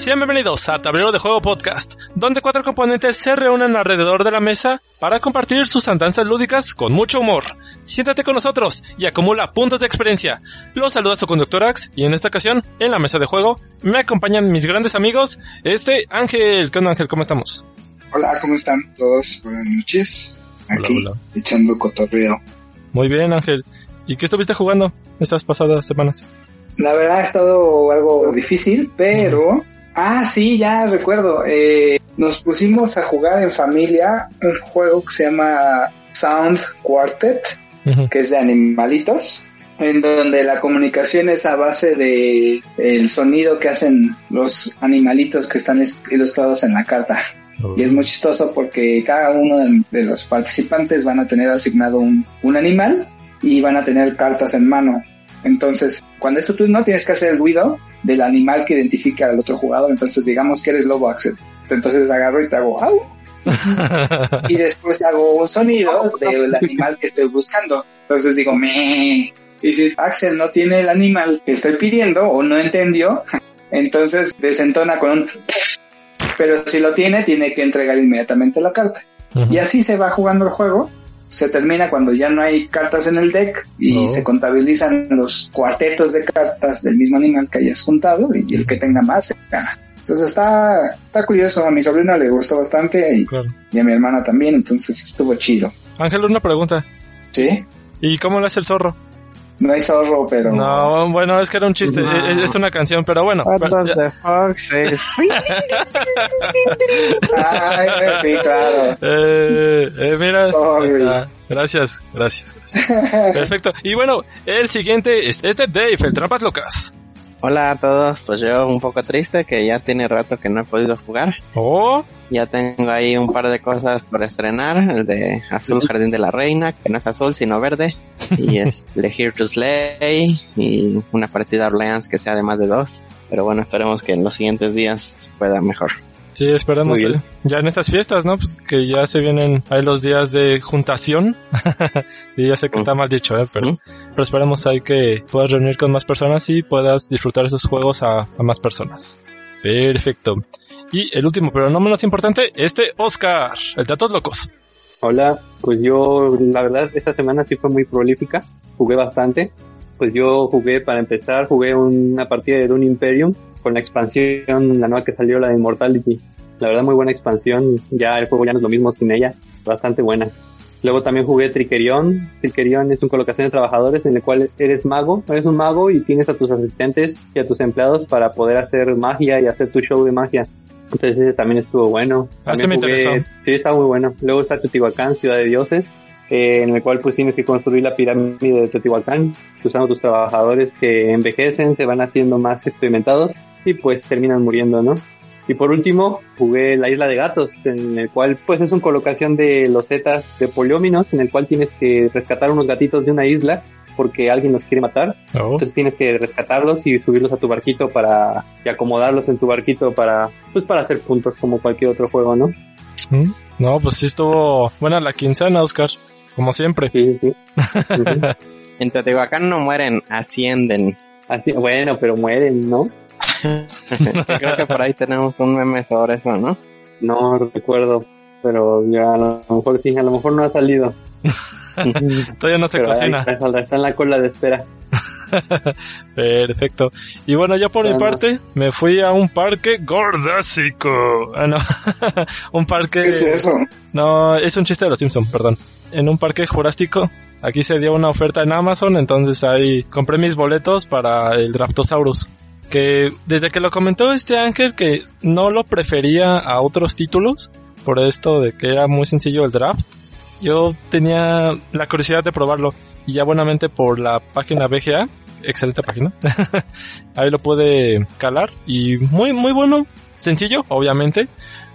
Sean bienvenidos a Tablero de Juego Podcast, donde cuatro componentes se reúnen alrededor de la mesa para compartir sus andanzas lúdicas con mucho humor. Siéntate con nosotros y acumula puntos de experiencia. Los saluda su conductor Ax y en esta ocasión, en la mesa de juego, me acompañan mis grandes amigos, este Ángel. ¿Qué onda Ángel? ¿Cómo estamos? Hola, ¿cómo están todos? Buenas noches. Aquí, Hola, hola. echando cotorreo. Muy bien Ángel. ¿Y qué estuviste jugando estas pasadas semanas? La verdad ha estado algo difícil, pero... Ah, sí, ya recuerdo. Eh, nos pusimos a jugar en familia un juego que se llama Sound Quartet, que es de animalitos, en donde la comunicación es a base de el sonido que hacen los animalitos que están es- ilustrados en la carta. Y es muy chistoso porque cada uno de, de los participantes van a tener asignado un, un animal y van a tener cartas en mano. Entonces, cuando es tu turno, tienes que hacer el ruido del animal que identifica al otro jugador. Entonces, digamos que eres lobo, Axel. Entonces agarro y te hago ¡au! Y después hago un sonido del animal que estoy buscando. Entonces digo me. Y si Axel no tiene el animal que estoy pidiendo o no entendió, entonces desentona con un. Pero si lo tiene, tiene que entregar inmediatamente la carta. Y así se va jugando el juego. Se termina cuando ya no hay cartas en el deck y Oh. se contabilizan los cuartetos de cartas del mismo animal que hayas juntado y el que tenga más se gana. Entonces está, está curioso, a mi sobrina le gustó bastante y, Claro. y a mi hermana también, entonces estuvo chido. Ángel, una pregunta. ¿Sí? ¿Y cómo le hace el zorro? No hay zorro, pero... No, bueno, es que era un chiste, No. es, es una canción, pero bueno. What pero does ya- the fox say? Ay, sí, claro. Eh, eh, mira, está. gracias, gracias, gracias. Perfecto. Y bueno, el siguiente es, es de Dave, el Trampas Locas. Hola a todos, pues yo un poco triste que ya tiene rato que no he podido jugar. Oh, Ya tengo ahí un par de cosas por estrenar, el de Azul Jardín de la Reina, que no es azul sino verde, y es The Here to Slay, y una partida Orleans que sea de más de dos. Pero bueno, esperemos que en los siguientes días pueda mejor. Sí, bien. eh, ya en estas fiestas, ¿no? Pues que ya se vienen ahí los días de juntación. sí, ya sé que está mal dicho, ¿eh? Pero, Ujú. pero esperemos ahí que puedas reunir con más personas y puedas disfrutar esos juegos a, a más personas. Perfecto. Y el último, pero no menos importante, este Oscar, el Datos Locos. Hola, pues yo la verdad esta semana sí fue muy prolífica, jugué bastante, pues yo jugué para empezar, jugué una partida de Dune Imperium con la expansión, la nueva que salió, la de Immortality, la verdad muy buena expansión, ya el juego ya no es lo mismo sin ella, bastante buena. Luego también jugué Trickerion, Trickerion es un colocación de trabajadores en el cual eres mago, eres un mago y tienes a tus asistentes y a tus empleados para poder hacer magia y hacer tu show de magia. Entonces ese también estuvo bueno. Ah, También me interesó. Sí, está muy bueno. Luego está Teotihuacán, Ciudad de Dioses, eh, en el cual pues tienes que construir la pirámide de Teotihuacán, usando tus trabajadores que envejecen, se van haciendo más experimentados y pues terminan muriendo, ¿no? Y por último, jugué la isla de gatos, en el cual pues es una colocación de losetas de polióminos, en el cual tienes que rescatar unos gatitos de una isla porque alguien los quiere matar. Oh. Entonces tienes que rescatarlos y subirlos a tu barquito para y acomodarlos en tu barquito para pues para hacer puntos como cualquier otro juego, ¿no? ¿Mm? No, pues sí estuvo buena la quincena, Oscar. Como siempre. Sí, sí. En Teotihuacán no mueren, ascienden. Así, bueno, pero mueren, ¿no? Creo que por ahí tenemos un meme sobre eso, ¿no? No recuerdo, pero ya a lo mejor sí, a lo mejor no ha salido. Todavía no se Pero cocina. está, está en la cola de espera. Perfecto. Y bueno, yo por mi parte me fui a un parque gordásico. Ah, no. un parque. ¿Qué es eso? No, es un chiste de los Simpsons, perdón. En un parque jurástico. Aquí se dio una oferta en Amazon, entonces ahí compré mis boletos para el Draftosaurus. Que desde que lo comentó este Ángel que no lo prefería a otros títulos, por esto de que era muy sencillo el draft, yo tenía la curiosidad de probarlo y ya buenamente por la página BGA, excelente página, ahí lo puede calar y muy, muy bueno, sencillo, obviamente,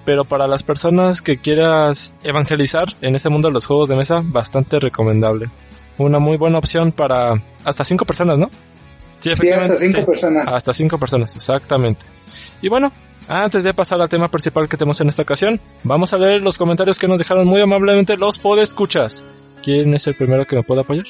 pero para las personas que quieras evangelizar en este mundo de los juegos de mesa, bastante recomendable. Una muy buena opción para hasta cinco personas, ¿no? Sí, hasta cinco personas. Hasta cinco personas, exactamente. Y bueno, antes de pasar al tema principal que tenemos en esta ocasión, vamos a leer los comentarios que nos dejaron muy amablemente los podescuchas. ¿Quién es el primero que me puede apoyar?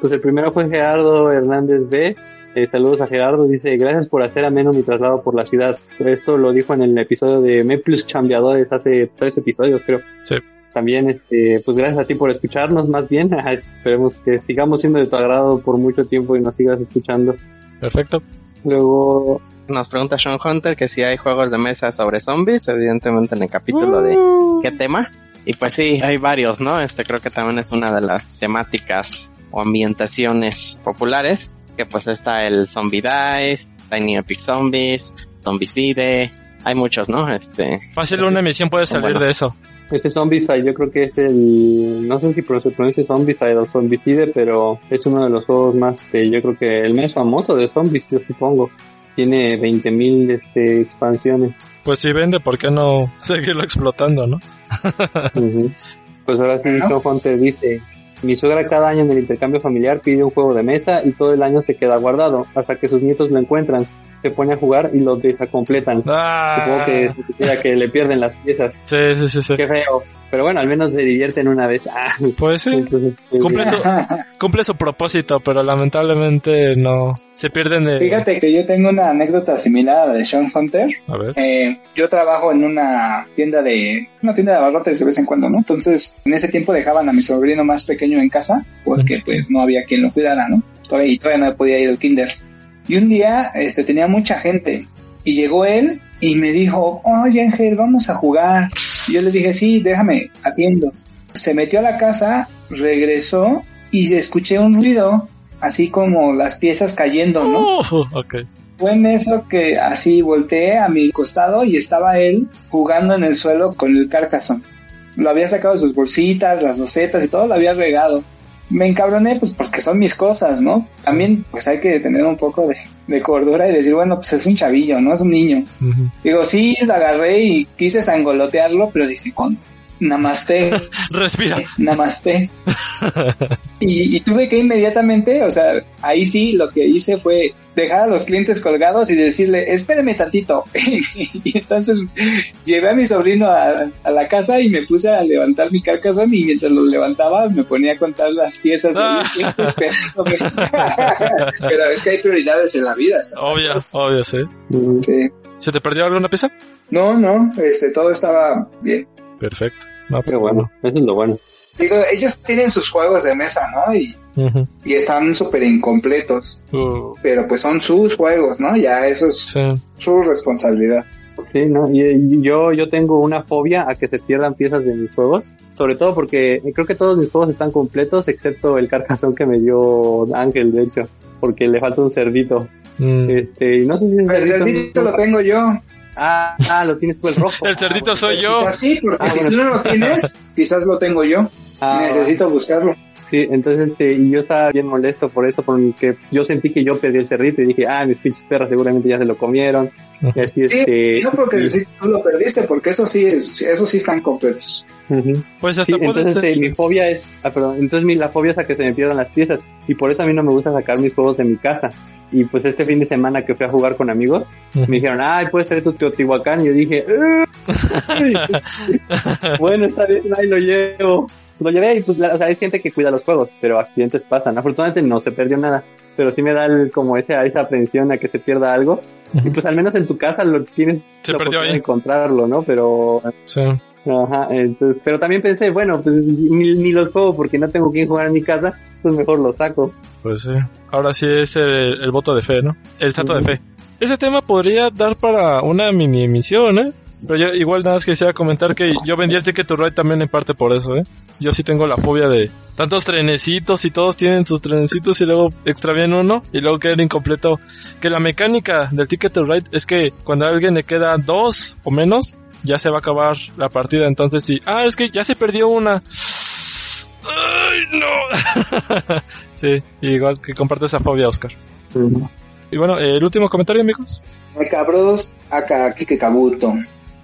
Pues el primero fue Gerardo Hernández B. Eh, saludos a Gerardo, dice, gracias por hacer ameno mi traslado por la ciudad. Esto lo dijo en el episodio de Me Plus Chambeadores hace tres episodios, creo. Sí. También, este, pues gracias a ti por escucharnos, más bien. Esperemos que sigamos siendo de tu agrado por mucho tiempo y nos sigas escuchando. Perfecto. Luego, Nos pregunta Sean Hunter que si hay juegos de mesa sobre zombies, evidentemente en el capítulo de qué tema. Y pues sí, hay varios, ¿no? Este creo que también es una de las temáticas o ambientaciones populares, que pues está el Zombie Dice, Tiny Epic Zombies, Zombicide, hay muchos, ¿no? Este, Fácil una emisión puede salir Bueno. de eso. este Zombicide yo creo que es el, no sé si se pronuncia Zombicide o Zombicide, pero es uno de los juegos más, eh, yo creo que el más famoso de zombies, yo supongo. Tiene 20.000 este, expansiones. Pues si vende, ¿por qué no seguirlo explotando, no? Pues ahora sí. Sean Hunter dice, mi suegra cada año en el intercambio familiar pide un juego de mesa y todo el año se queda guardado hasta que sus nietos lo encuentran. Se pone a jugar y lo desacompletan. Ah, Supongo que significa que le pierden las piezas. Sí, sí, sí, sí. Qué feo. Pero bueno, al menos se divierten una vez. Ah, Pues sí, entonces, pues, cumple su, cumple su propósito, pero lamentablemente no. Se pierden de... Fíjate que yo tengo una anécdota similar a la de Sean Hunter. A ver. Eh, yo trabajo en una tienda de una tienda de abarrotes de vez en cuando, ¿no? Entonces, en ese tiempo dejaban a mi sobrino más pequeño en casa porque pues no había quien lo cuidara, ¿no? Todavía, y todavía no podía ir al kinder. Y un día, este, tenía mucha gente y llegó él y me dijo, oye Ángel, vamos a jugar. Y yo le dije, sí, déjame, atiendo. Se metió a la casa, regresó y escuché un ruido, así como las piezas cayendo, ¿no? Ok. Fue en eso que así volteé a mi costado y estaba él jugando en el suelo con el carcasón. Lo había sacado de sus bolsitas, las docetas y todo lo había regado. Me encabroné pues porque son mis cosas, ¿no? También pues hay que tener un poco de, de cordura y decir, bueno, pues es un chavillo, no es un niño. Digo, sí, lo agarré y quise sangolotearlo, pero dije, con namaste, Respira. namaste. Y, y tuve que inmediatamente, o sea, ahí sí lo que hice fue dejar a los clientes colgados y decirle, espéreme tantito. y entonces llevé a mi sobrino a, a la casa y me puse a levantar mi carcasón y mientras lo levantaba me ponía a contar las piezas. Ah. Pero es que hay prioridades en la vida. Obvio, obvio, sí. Sí. ¿Se te perdió alguna pieza? No, no, este, todo estaba bien. Perfecto. No, pues, Pero bueno, eso es lo bueno. Digo, ellos tienen sus juegos de mesa, ¿no? Y, y están súper incompletos. Uh, pero pues son sus juegos, ¿no? Ya eso es sí. su responsabilidad. Sí, ¿no? Y, y yo, yo tengo una fobia a que se pierdan piezas de mis juegos. Sobre todo porque creo que todos mis juegos están completos, excepto el carcasón que me dio Ángel, de hecho. Porque le falta un cerdito. Mm. Este, y no sé si Pero el cerdito lo tengo yo. Ah, ah, lo tienes tú el rojo. El cerdito soy yo. Quizás sí, porque Ah, si bueno. tú no lo tienes, quizás lo tengo yo. Ah, Necesito buscarlo. Sí, entonces este, y yo estaba bien molesto por eso, porque yo sentí que yo perdí el cerdito y dije, ah, mis pinches perras seguramente ya se lo comieron. Y así Sí, este. no porque y- sí, tú lo perdiste, porque eso sí, es, eso sí están completos. Ujú. Pues Sí, hasta puede entonces ser. este, mi fobia es, ah, perdón, entonces mi, la fobia es a que se me pierdan las piezas y por eso a mí no me gusta sacar mis juegos de mi casa. Y pues este fin de semana que fui a jugar con amigos, me dijeron, ay, puedes traer tu Teotihuacán. Y yo dije, "Ay". bueno, está bien, ahí lo llevo. Lo llevé y pues, la- o sea, hay gente que cuida los juegos, pero accidentes pasan. Afortunadamente no se perdió nada, pero sí me da el- como esa, esa aprensión a que se pierda algo. Y pues al menos en tu casa lo tienes Se la perdió ahí. de encontrarlo, ¿no? Pero Sí. Ajá, entonces, pero también pensé, bueno, pues ni, ni los juego porque no tengo quien jugar en mi casa, pues mejor los saco. Pues sí. Ahora sí es el, el voto de fe, ¿no? El santo de fe. Ese tema podría dar para una mini emisión, ¿eh? Pero yo igual nada más quisiera comentar que yo vendí el Ticket to Ride también en parte por eso, ¿eh? Yo sí tengo la fobia de tantos trenecitos y todos tienen sus trenecitos y luego extravían uno y luego queda incompleto. Que la mecánica del Ticket to Ride es que cuando a alguien le queda dos o menos, ya se va a acabar la partida. Entonces sí, ah, es que ya se perdió una. ¡Ay, no! sí, igual que comparte esa fobia, Oscar. Y bueno, el último comentario, amigos. Cabros, acá Kike Kabuto.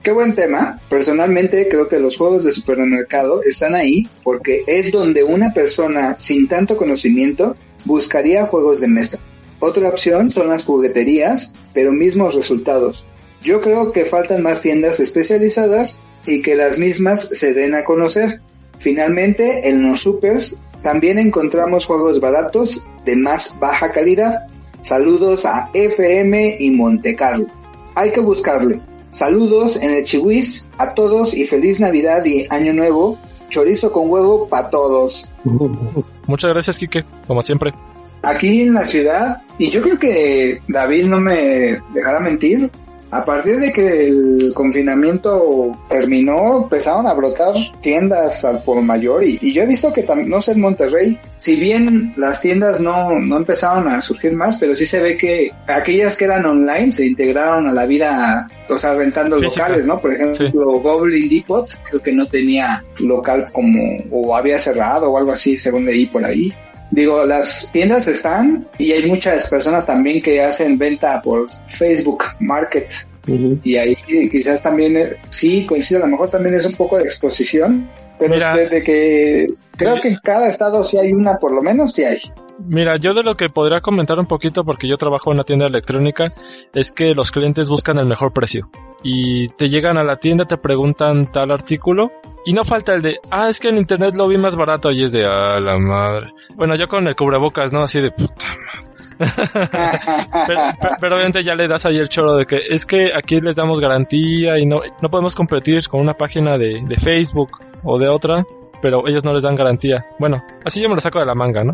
Qué buen tema. Personalmente creo que los juegos de supermercado están ahí porque es donde una persona sin tanto conocimiento buscaría juegos de mesa. Otra opción son las jugueterías, pero mismos resultados. Yo creo que faltan más tiendas especializadas y que las mismas se den a conocer. Finalmente, en los supers también encontramos juegos baratos de más baja calidad. Saludos a FM y Monte Carlo. Hay que buscarle. Saludos en el Chihuis a todos y feliz Navidad y Año Nuevo. Chorizo con huevo para todos. Muchas gracias, Kike, como siempre. Aquí en la ciudad, y yo creo que David no me dejará mentir, a partir de que el confinamiento terminó, empezaron a brotar tiendas al por mayor y, yo he visto que, no sé, en Monterrey, si bien las tiendas no, no empezaron a surgir más, pero sí se ve que aquellas que eran online se integraron a la vida, o sea, rentando locales, ¿no? Por ejemplo, Goblin Depot, creo que no tenía local como, o había cerrado o algo así, según leí por ahí. Digo, las tiendas están y hay muchas personas también que hacen venta por Facebook Market. Y ahí quizás también, eh, sí, coincide, a lo mejor también es un poco de exposición, pero desde que creo que en cada estado sí hay una, por lo menos sí hay. Mira, yo de lo que podría comentar un poquito, porque yo trabajo en una tienda electrónica, es que los clientes buscan el mejor precio. Y te llegan a la tienda, te preguntan tal artículo, y no falta el de, ah, es que en internet lo vi más barato, y es de, ah, la madre. Bueno, yo con el cubrebocas, ¿no? Así de, puta madre. pero, obviamente ya le das ahí el choro de que es que aquí les damos garantía y no, no podemos competir con una página de, de Facebook o de otra pero ellos no les dan garantía. Bueno, así yo me lo saco de la manga, ¿no?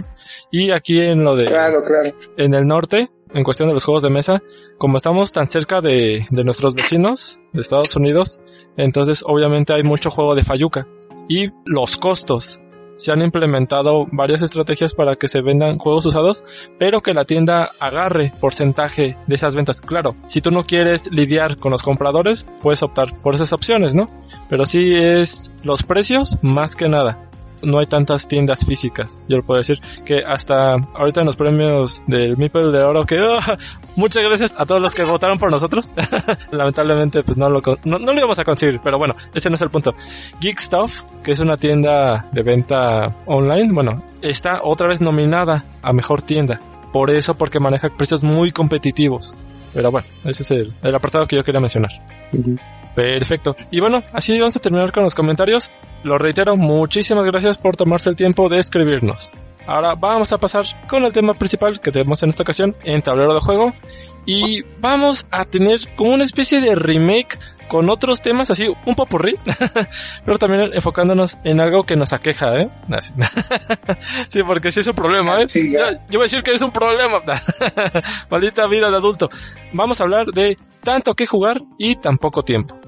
Y aquí en lo de... Claro, claro. En el norte, en cuestión de los juegos de mesa, como estamos tan cerca de, de nuestros vecinos de Estados Unidos, entonces obviamente hay mucho juego de Fayuca. Y los costos se han implementado varias estrategias para que se vendan juegos usados, pero que la tienda agarre porcentaje de esas ventas. Claro, si tú no quieres lidiar con los compradores, puedes optar por esas opciones, ¿no? Pero sí es los precios más que nada no hay tantas tiendas físicas. Yo puedo decir que hasta ahorita en los premios del Mipel de Oro, que ah, muchas gracias a todos los que votaron por nosotros. Lamentablemente, pues no lo, no, lo íbamos a conseguir, pero bueno, ese no es el punto. Geek Stuff, que es una tienda de venta online, bueno, está otra vez nominada a mejor tienda. Por eso, porque maneja precios muy competitivos. Pero bueno, ese es el apartado que yo quería mencionar. Perfecto. Y bueno, así vamos a terminar con los comentarios. Lo reitero, muchísimas gracias por tomarse el tiempo de escribirnos. Ahora vamos a pasar con el tema principal que tenemos en esta ocasión en tablero de juego. Y vamos a tener como una especie de remake con otros temas así, un popurrí, pero también enfocándonos en algo que nos aqueja, ¿eh? sí, porque sí es un problema, ¿eh? Yo, yo voy a decir que es un problema. Maldita vida de adulto. Vamos a hablar de tanto que jugar y tan poco tiempo.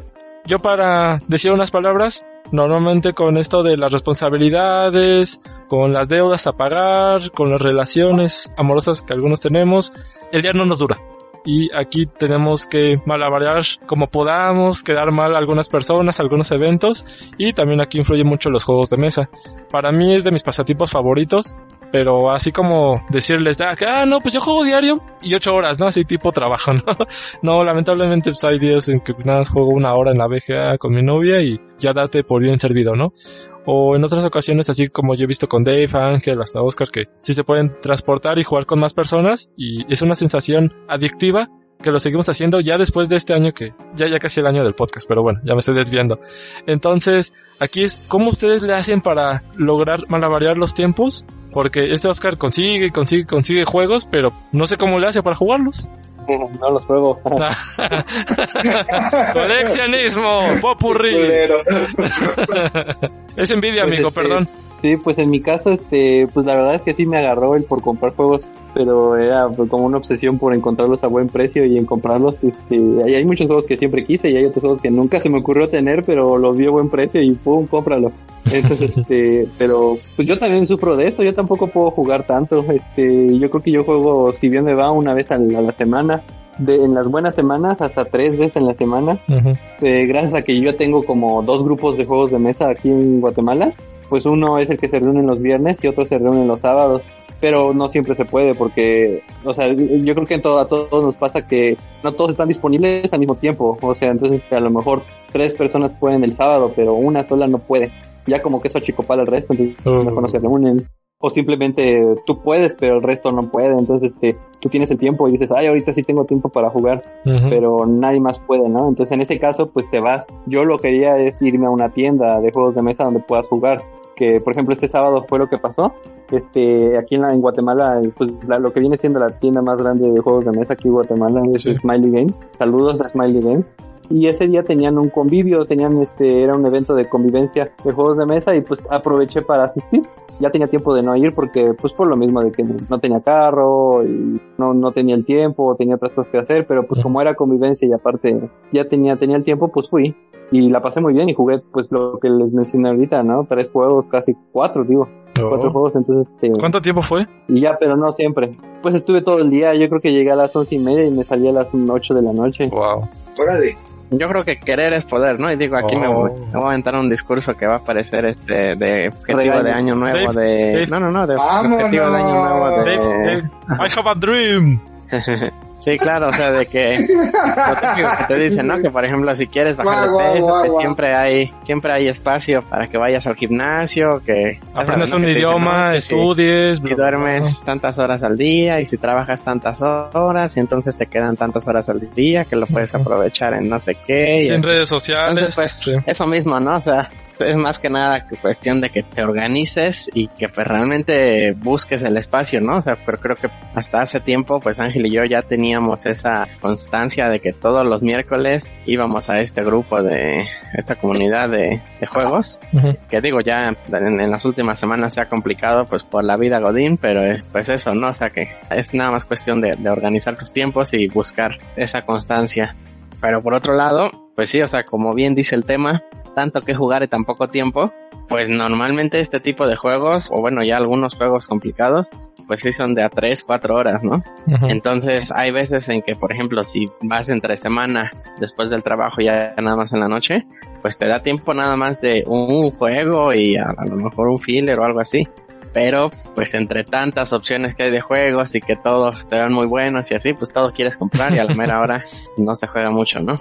Yo para decir unas palabras, normalmente con esto de las responsabilidades, con las deudas a pagar, con las relaciones amorosas que algunos tenemos, el día no nos dura y aquí tenemos que malabarear como podamos, quedar mal a algunas personas, algunos eventos y también aquí influyen mucho los juegos de mesa. Para mí es de mis pasatiempos favoritos, pero así como decirles, ah, ah no, pues yo juego diario y ocho horas, ¿no? Así tipo trabajo, ¿no? no, lamentablemente pues hay días en que nada más juego una hora en la VGA con mi novia y ya date por bien servido, ¿no? o en otras ocasiones, así como yo he visto con Dave, Ángel, hasta Oscar, que sí se pueden transportar y jugar con más personas y es una sensación adictiva que lo seguimos haciendo ya después de este año que ya ya casi el año del podcast, pero bueno, ya me estoy desviando. Entonces, aquí es cómo ustedes le hacen para lograr malavariar los tiempos, porque este Oscar consigue, consigue, consigue juegos, pero no sé cómo le hace para jugarlos. No los juego. Coleccionismo, popurrí. es envidia, pues, amigo, este, perdón. Sí, pues en mi caso, este, pues la verdad es que sí me agarró el por comprar juegos, pero era como una obsesión por encontrarlos a buen precio y en comprarlos. Este, hay, hay muchos juegos que siempre quise y hay otros juegos que nunca se me ocurrió tener, pero los vi a buen precio y pum, cómpralo. Entonces, este, pero pues yo también sufro de eso, yo tampoco puedo jugar tanto. Este, yo creo que yo juego, si bien me va una vez a la, semana, de, en las buenas semanas hasta tres veces en la semana. Eh, gracias a que yo tengo como dos grupos de juegos de mesa aquí en Guatemala pues uno es el que se reúne los viernes y otro se reúne los sábados pero no siempre se puede porque, o sea, yo creo que en todo, a todos nos pasa que no todos están disponibles al mismo tiempo, o sea, entonces a lo mejor tres personas pueden el sábado, pero una sola no puede. Ya como que eso achicopala el resto, entonces mejor no se reúnen. O simplemente tú puedes, pero el resto no puede. Entonces este, tú tienes el tiempo y dices, ay, ahorita sí tengo tiempo para jugar, pero nadie más puede, ¿no? Entonces en ese caso, pues te vas. Yo lo que quería es irme a una tienda de juegos de mesa donde puedas jugar que por ejemplo este sábado fue lo que pasó. Este, aquí en, la, en Guatemala, pues lo que viene siendo la tienda más grande de juegos de mesa aquí en Guatemala es Smiley Games. Saludos a Smiley Games. Y ese día tenían un convivio, tenían este, era un evento de convivencia de juegos de mesa y pues aproveché para asistir. Ya tenía tiempo de no ir porque, pues por lo mismo de que no tenía carro y no, no tenía el tiempo, tenía otras cosas que hacer, pero pues como era convivencia y aparte ya tenía, tenía el tiempo, pues fui y la pasé muy bien y jugué pues lo que les mencioné ahorita, ¿no? Tres juegos, casi cuatro, digo. Cuatro oh. juegos, entonces... Este, ¿Cuánto tiempo fue? Y ya, pero no siempre. Pues estuve todo el día, yo creo que llegué a las once y media y me salí a las ocho de la noche. Wow. Órale. Yo creo que querer es poder, ¿no? Y digo, aquí me, voy, oh. me, voy, a aventar un discurso que va a parecer este de objetivo de año nuevo de... No, no, no, de objetivo de año nuevo de... Dave, I have a dream. Sí, claro, o sea, de que que te dicen, ¿no? Que por ejemplo, si quieres bajar de peso, que siempre hay siempre hay espacio para que vayas al gimnasio, que aprendas un idioma, estudies, y duermes tantas horas al día y si trabajas tantas horas y entonces te quedan tantas horas al día que lo puedes aprovechar en no sé qué. Y en redes sociales. pues, Eso mismo, ¿no? O sea, es más que nada cuestión de que te organices y que pues realmente busques el espacio, ¿no? O sea, pero creo que hasta hace tiempo pues Ángel y yo ya teníamos esa constancia de que todos los miércoles íbamos a este grupo de esta comunidad de, juegos, que digo ya en, las últimas semanas se ha complicado pues por la vida Godín, pero pues eso, ¿no? O sea que es nada más cuestión de, de organizar tus tiempos y buscar esa constancia. Pero por otro lado, pues sí, o sea, como bien dice el tema, tanto que jugar en tan poco tiempo, pues normalmente este tipo de juegos, o bueno, ya algunos juegos complicados, pues sí son de a 3, 4 horas, ¿no? Entonces hay veces en que, por ejemplo, si vas entre semana después del trabajo ya nada más en la noche, pues te da tiempo nada más de un juego y a lo mejor un filler o algo así pero pues entre tantas opciones que hay de juegos y que todos te dan muy buenos y así, pues todos quieres comprar y a la mera hora no se juega mucho, ¿no?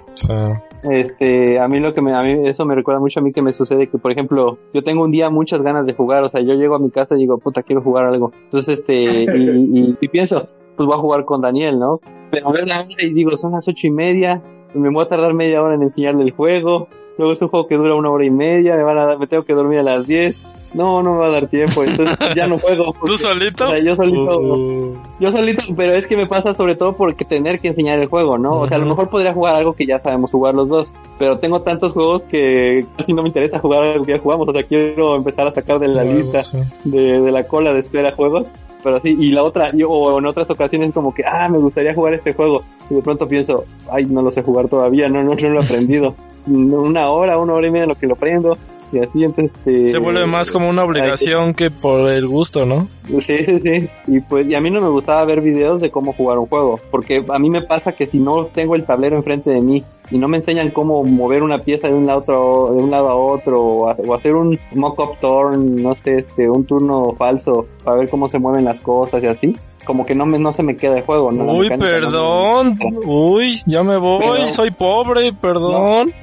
Este, a mí lo que me, a mí eso me recuerda mucho a mí que me sucede que, por ejemplo, yo tengo un día muchas ganas de jugar, o sea, yo llego a mi casa y digo, puta, quiero jugar algo. Entonces, este, y, y, pienso, pues voy a jugar con Daniel, ¿no? Pero a ver la hora y digo, son las ocho y media, me voy a tardar media hora en enseñarle el juego, luego es un juego que dura una hora y media, me van a me tengo que dormir a las diez, no, no me va a dar tiempo, entonces ya no juego. ¿Tú solito? yo solito. Uh. Yo solito, pero es que me pasa sobre todo porque tener que enseñar el juego, ¿no? O sea, a lo mejor podría jugar algo que ya sabemos jugar los dos, pero tengo tantos juegos que casi no me interesa jugar algo que ya jugamos, o sea, quiero empezar a sacar de la lista, de, de la cola de espera juegos pero sí, y la otra, yo, o en otras ocasiones como que, ah, me gustaría jugar este juego, y de pronto pienso, ay, no lo sé jugar todavía, no, no, no lo he aprendido. Una hora, una hora y media lo que lo aprendo, y así entonces este, se vuelve más como una obligación que por el gusto no sí sí sí. Y pues y a mí no me gustaba ver videos de cómo jugar un juego porque a mí me pasa que si no tengo el tablero enfrente de mí y no me enseñan cómo mover una pieza de un lado a otro, de un lado a otro o, hacer un mock-up turn no sé este un turno falso para ver cómo se mueven las cosas y así como que no me no se me queda el juego. ¿no? Uy, perdón. Uy, ya me voy, soy pobre, perdón.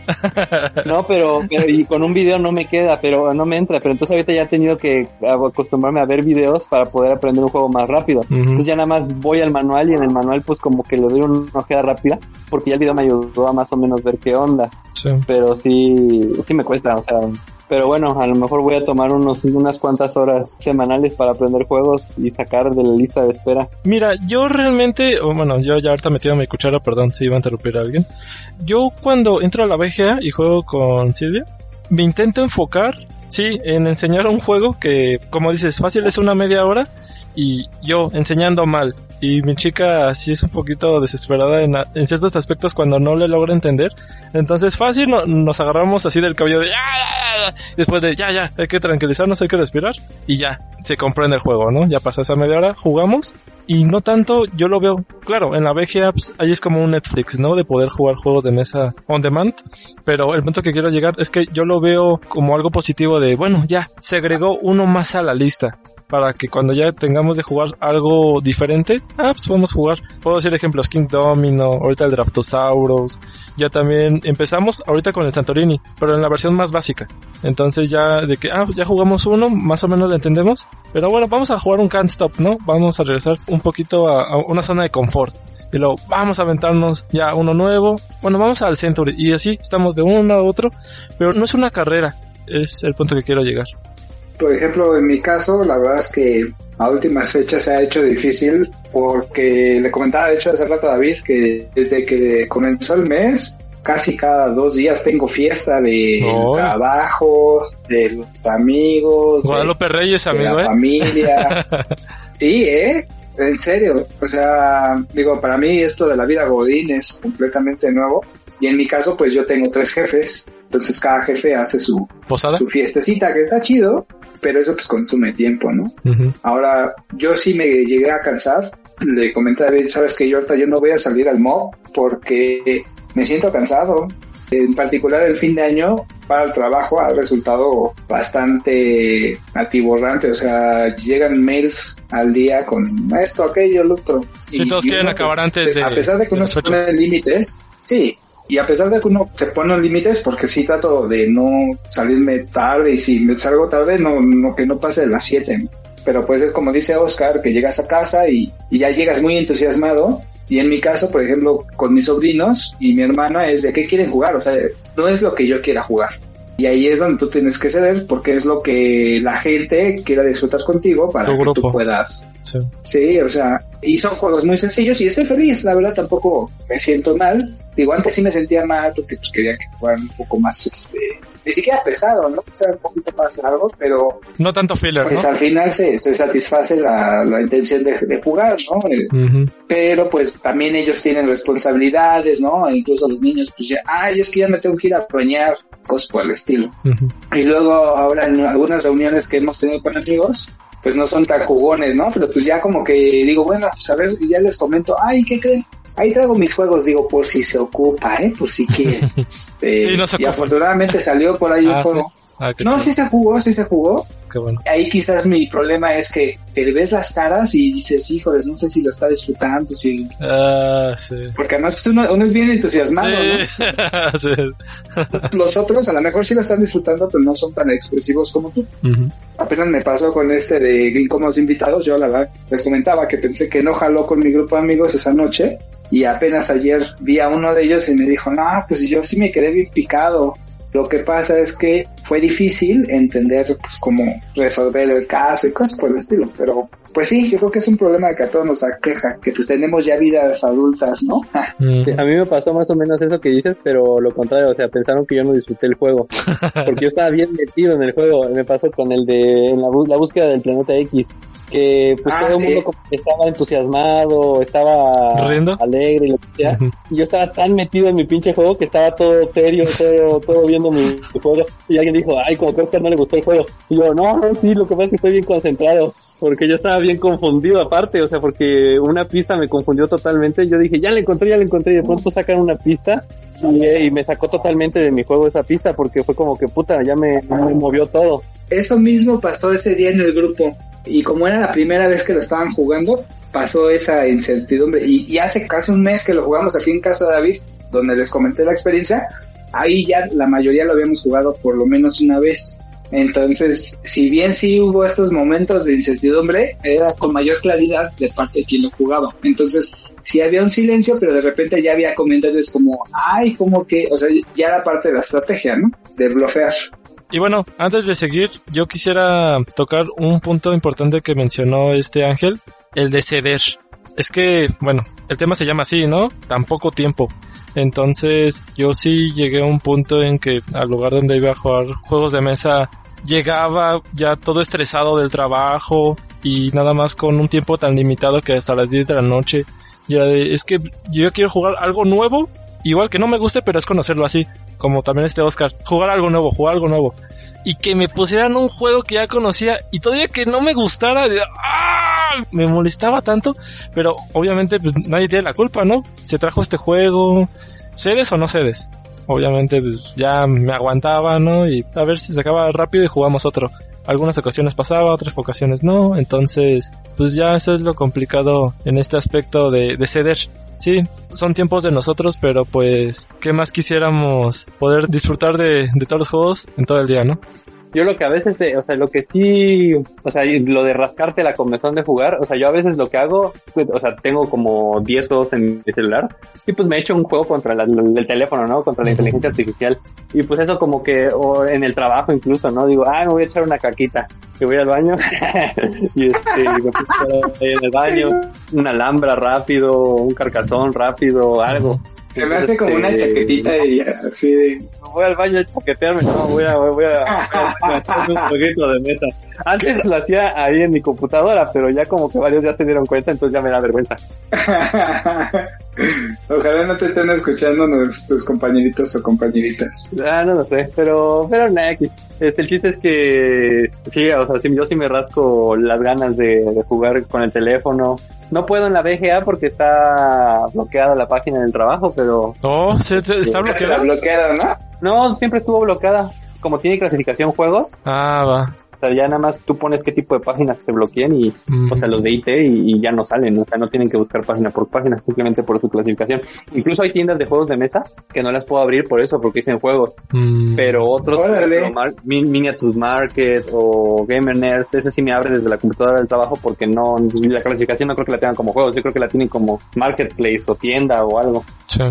No, pero, y con un video no me queda, pero no me entra. Pero entonces ahorita ya he tenido que acostumbrarme a ver videos para poder aprender un juego más rápido. Entonces ya nada más voy al manual y en el manual pues como que le doy una ojeda rápida porque ya el video me ayudó a más o menos ver qué onda. Sí. Pero sí, sí me cuesta, o sea, pero bueno, a lo mejor voy a tomar unos, unas cuantas horas semanales para aprender juegos y sacar de la lista de espera. Mira, yo realmente, bueno, yo ya ahorita metido mi cuchara, perdón si iba a interrumpir a alguien. Yo cuando entro a la BGA y juego con Silvia, me intento enfocar, sí, en enseñar un juego que, como dices, fácil es una media hora y yo enseñando mal y mi chica así es un poquito desesperada en, en ciertos aspectos cuando no le logra entender entonces fácil nos agarramos así del cabello de después de ya ya hay que tranquilizarnos hay que respirar y ya se comprende el juego no ya pasa esa media hora jugamos Y no tanto, yo lo veo, claro, en la VGA pues, ahí es como un Netflix, ¿no? De poder jugar juegos de mesa on demand. Pero el punto que quiero llegar es que yo lo veo como algo positivo de, bueno, ya, se agregó uno más a la lista para que cuando ya tengamos de jugar algo diferente, ah, pues podemos jugar. Puedo decir ejemplos, King Domino, ahorita el Draftosaurus, ya también empezamos ahorita con el Santorini, pero en la versión más básica. Entonces ya de que, ah, ya jugamos uno, más o menos lo entendemos, pero bueno, vamos a jugar un Can't Stop, ¿no? Vamos a regresar un poquito a, a una zona de confort. Y luego vamos a aventarnos ya uno nuevo. Bueno, vamos al Century. Y así estamos de uno a otro. Pero no es una carrera. Es el punto que quiero llegar. Por ejemplo, en mi caso, la verdad es que a últimas fechas se ha hecho difícil porque le comentaba, de hecho, hace rato a David que desde que comenzó el mes, casi cada dos días tengo fiesta de trabajo, de los amigos, de, Guadalupe Reyes, de amigo, la ¿eh? familia. sí, ¿eh? En serio. O sea, digo, para mí esto de la vida Godín es completamente nuevo. Y en mi caso, pues yo tengo tres jefes. Entonces cada jefe hace su, ¿Posada? su fiestecita, que está chido, pero eso pues consume tiempo, ¿no? Ahora, yo sí me llegué a cansar. Le comenté a David, sabes que yo ahorita yo no voy a salir al mob porque me siento cansado. En particular el fin de año para el trabajo ha resultado bastante atiborrante. O sea, llegan mails al día con esto, aquello, lo otro. Y- todos quieren uno, acabar pues, antes de- A pesar de que uno se pone límites, sí. Y a pesar de que uno se pone límites, porque sí trato de no salirme tarde y si me salgo tarde, no, no que no pase de las 7. Pero pues es como dice Oscar, que llegas a casa y, y ya llegas muy entusiasmado. Y en mi caso, por ejemplo, con mis sobrinos y mi hermana es de qué quieren jugar. O sea, no es lo que yo quiera jugar. Y ahí es donde tú tienes que ceder porque es lo que la gente quiera disfrutar contigo para Tu que grupo. tú puedas Sí. Sí, o sea, y son juegos muy sencillos y estoy feliz, la verdad tampoco me siento mal. Digo, antes sí me sentía mal porque pues quería que fueran un poco más, este, ni siquiera pesado, ¿no? O sea, un poquito más largo, pero No tanto filler, pues ¿no? al final se, se satisface la, la intención de, de jugar, ¿no? Eh. Pero pues también ellos tienen responsabilidades, ¿no? E Incluso los niños, pues ya, ay, es que ya me tengo que ir a bañar, cosas por el estilo. Y luego ahora en algunas reuniones que hemos tenido con amigos, pues no son tan jugones, ¿no? Pero pues ya como que digo, bueno, pues a ver, y ya les comento, ay, ¿qué creen? Ahí traigo mis juegos, digo, por si se ocupa, ¿eh? Por si quieren. Eh, Y no se y afortunadamente salió por ahí un Ah, juego. sí. Ah, No, sí se jugó, sí se jugó. Qué bueno. Ahí quizás mi problema es que te ves las caras y dices, híjoles, no sé si lo está disfrutando, si... Ah, sí. Porque además pues, uno, uno es bien entusiasmado, ¿no? Sí. Los otros a lo mejor sí lo están disfrutando, pero no son tan expresivos como tú. Apenas me pasó con este de incómodos invitados. Yo la verdad les comentaba que pensé que no jaló con mi grupo de amigos esa noche. Y apenas ayer vi a uno de ellos y me dijo, no, pues yo sí me quedé bien picado. Lo que pasa es que fue difícil entender pues cómo resolver el caso y cosas por el estilo. Pero pues sí, yo creo que es un problema que a todos nos aqueja, que pues tenemos ya vidas adultas, ¿no? Sí, a mí me pasó más o menos eso que dices, pero lo contrario, o sea, pensaron que yo no disfruté el juego, porque yo estaba bien metido en el juego, me pasó con el de en la, búsqueda del planeta X, que pues Ah, todo el sí. mundo como que estaba entusiasmado, estaba ¿Riendo? alegre y lo que sea, y yo estaba tan metido en mi pinche juego que estaba todo serio, todo, todo viendo mi, mi juego, y alguien dijo, ay, como que a Oscar no le gustó el juego, y yo, no, no, sí, lo que pasa es que estoy bien concentrado, porque yo estaba bien confundido aparte, o sea, porque una pista me confundió totalmente. Yo dije, ya la encontré, ya la encontré, y de pronto sacan una pista y, eh, me sacó totalmente de mi juego esa pista, porque fue como que puta, ya me, me movió todo. Eso mismo pasó ese día en el grupo. Y como era la primera vez que lo estaban jugando, pasó esa incertidumbre. Y, y hace casi un mes que lo jugamos aquí en casa de David, donde les comenté la experiencia, ahí ya la mayoría lo habíamos jugado por lo menos una vez. Entonces, si bien sí hubo estos momentos de incertidumbre, era con mayor claridad de parte de quien lo jugaba. Entonces, sí había un silencio, pero de repente ya había comentarios como, ay, como que, o sea, ya era parte de la estrategia, ¿no? De blofear. Y bueno, antes de seguir, yo quisiera tocar un punto importante que mencionó este Ángel, el de ceder. Es que, bueno, el tema se llama así, ¿no? Tan poco tiempo. Entonces, yo sí llegué a un punto en que al lugar donde iba a jugar juegos de mesa, llegaba ya todo estresado del trabajo y nada más con un tiempo tan limitado que hasta las 10 de la noche. Ya de- es que yo quiero jugar algo nuevo, igual que no me guste, pero es conocerlo así, como también este Oscar, jugar algo nuevo, jugar algo nuevo. Y que me pusieran un juego que ya conocía y todavía que no me gustara, de, ¡ah! me molestaba tanto, pero obviamente pues, nadie tiene la culpa, ¿no? Se trajo este juego, cedes o no cedes. Obviamente pues, ya me aguantaba, ¿no? Y a ver si se acaba rápido y jugamos otro. Algunas ocasiones pasaba, otras ocasiones no. Entonces, pues ya eso es lo complicado en este aspecto de, de ceder. Sí, son tiempos de nosotros, pero pues, ¿qué más quisiéramos poder disfrutar de, de todos los juegos en todo el día, no? Yo lo que a veces, eh, o sea, lo que sí, o sea, lo de rascarte la comezón de jugar, o sea, yo a veces lo que hago, pues, o sea, tengo como 10 juegos en mi celular y pues me echo un juego contra la- el teléfono, ¿no? Contra la inteligencia artificial. Y pues eso como que, o en el trabajo incluso, ¿no? Digo, ah, me voy a echar una caquita, que voy al baño y este, en el baño, una alhambra rápido, un carcazón rápido, algo. Se me hace como una Este, chaquetita y así de... voy al baño a chaquetearme, no, voy a, voy a, voy a echarme un jueguito de mesa. Antes lo hacía ahí en mi computadora, pero ya como que varios ya se dieron cuenta, entonces ya me da vergüenza. Ojalá no te estén escuchando tus compañeritos o compañeritas. Ah, no lo sé, pero, pero nada. Este, el chiste es que, sí, o sea, sí, yo sí me rasco las ganas de, de jugar con el teléfono. No puedo en la BGA porque está bloqueada la página del trabajo, pero Oh, ¿se ¿está Está bloqueado? bloqueado, ¿no? no, siempre estuvo bloqueada. Como tiene clasificación juegos, Ah, va. O sea, ya nada más tú pones qué tipo de páginas se bloqueen y, Mm. o sea, los de IT y, y ya no salen, o sea, no tienen que buscar página por página, simplemente por su clasificación. Incluso hay tiendas de juegos de mesa que no las puedo abrir por eso, porque dicen juegos, Mm. pero otros, Min- Miniatures Market o Gamer Nerds, ese sí me abre desde la computadora del trabajo porque no, la clasificación no creo que la tengan como juegos, yo creo que la tienen como Marketplace o tienda o algo Sí.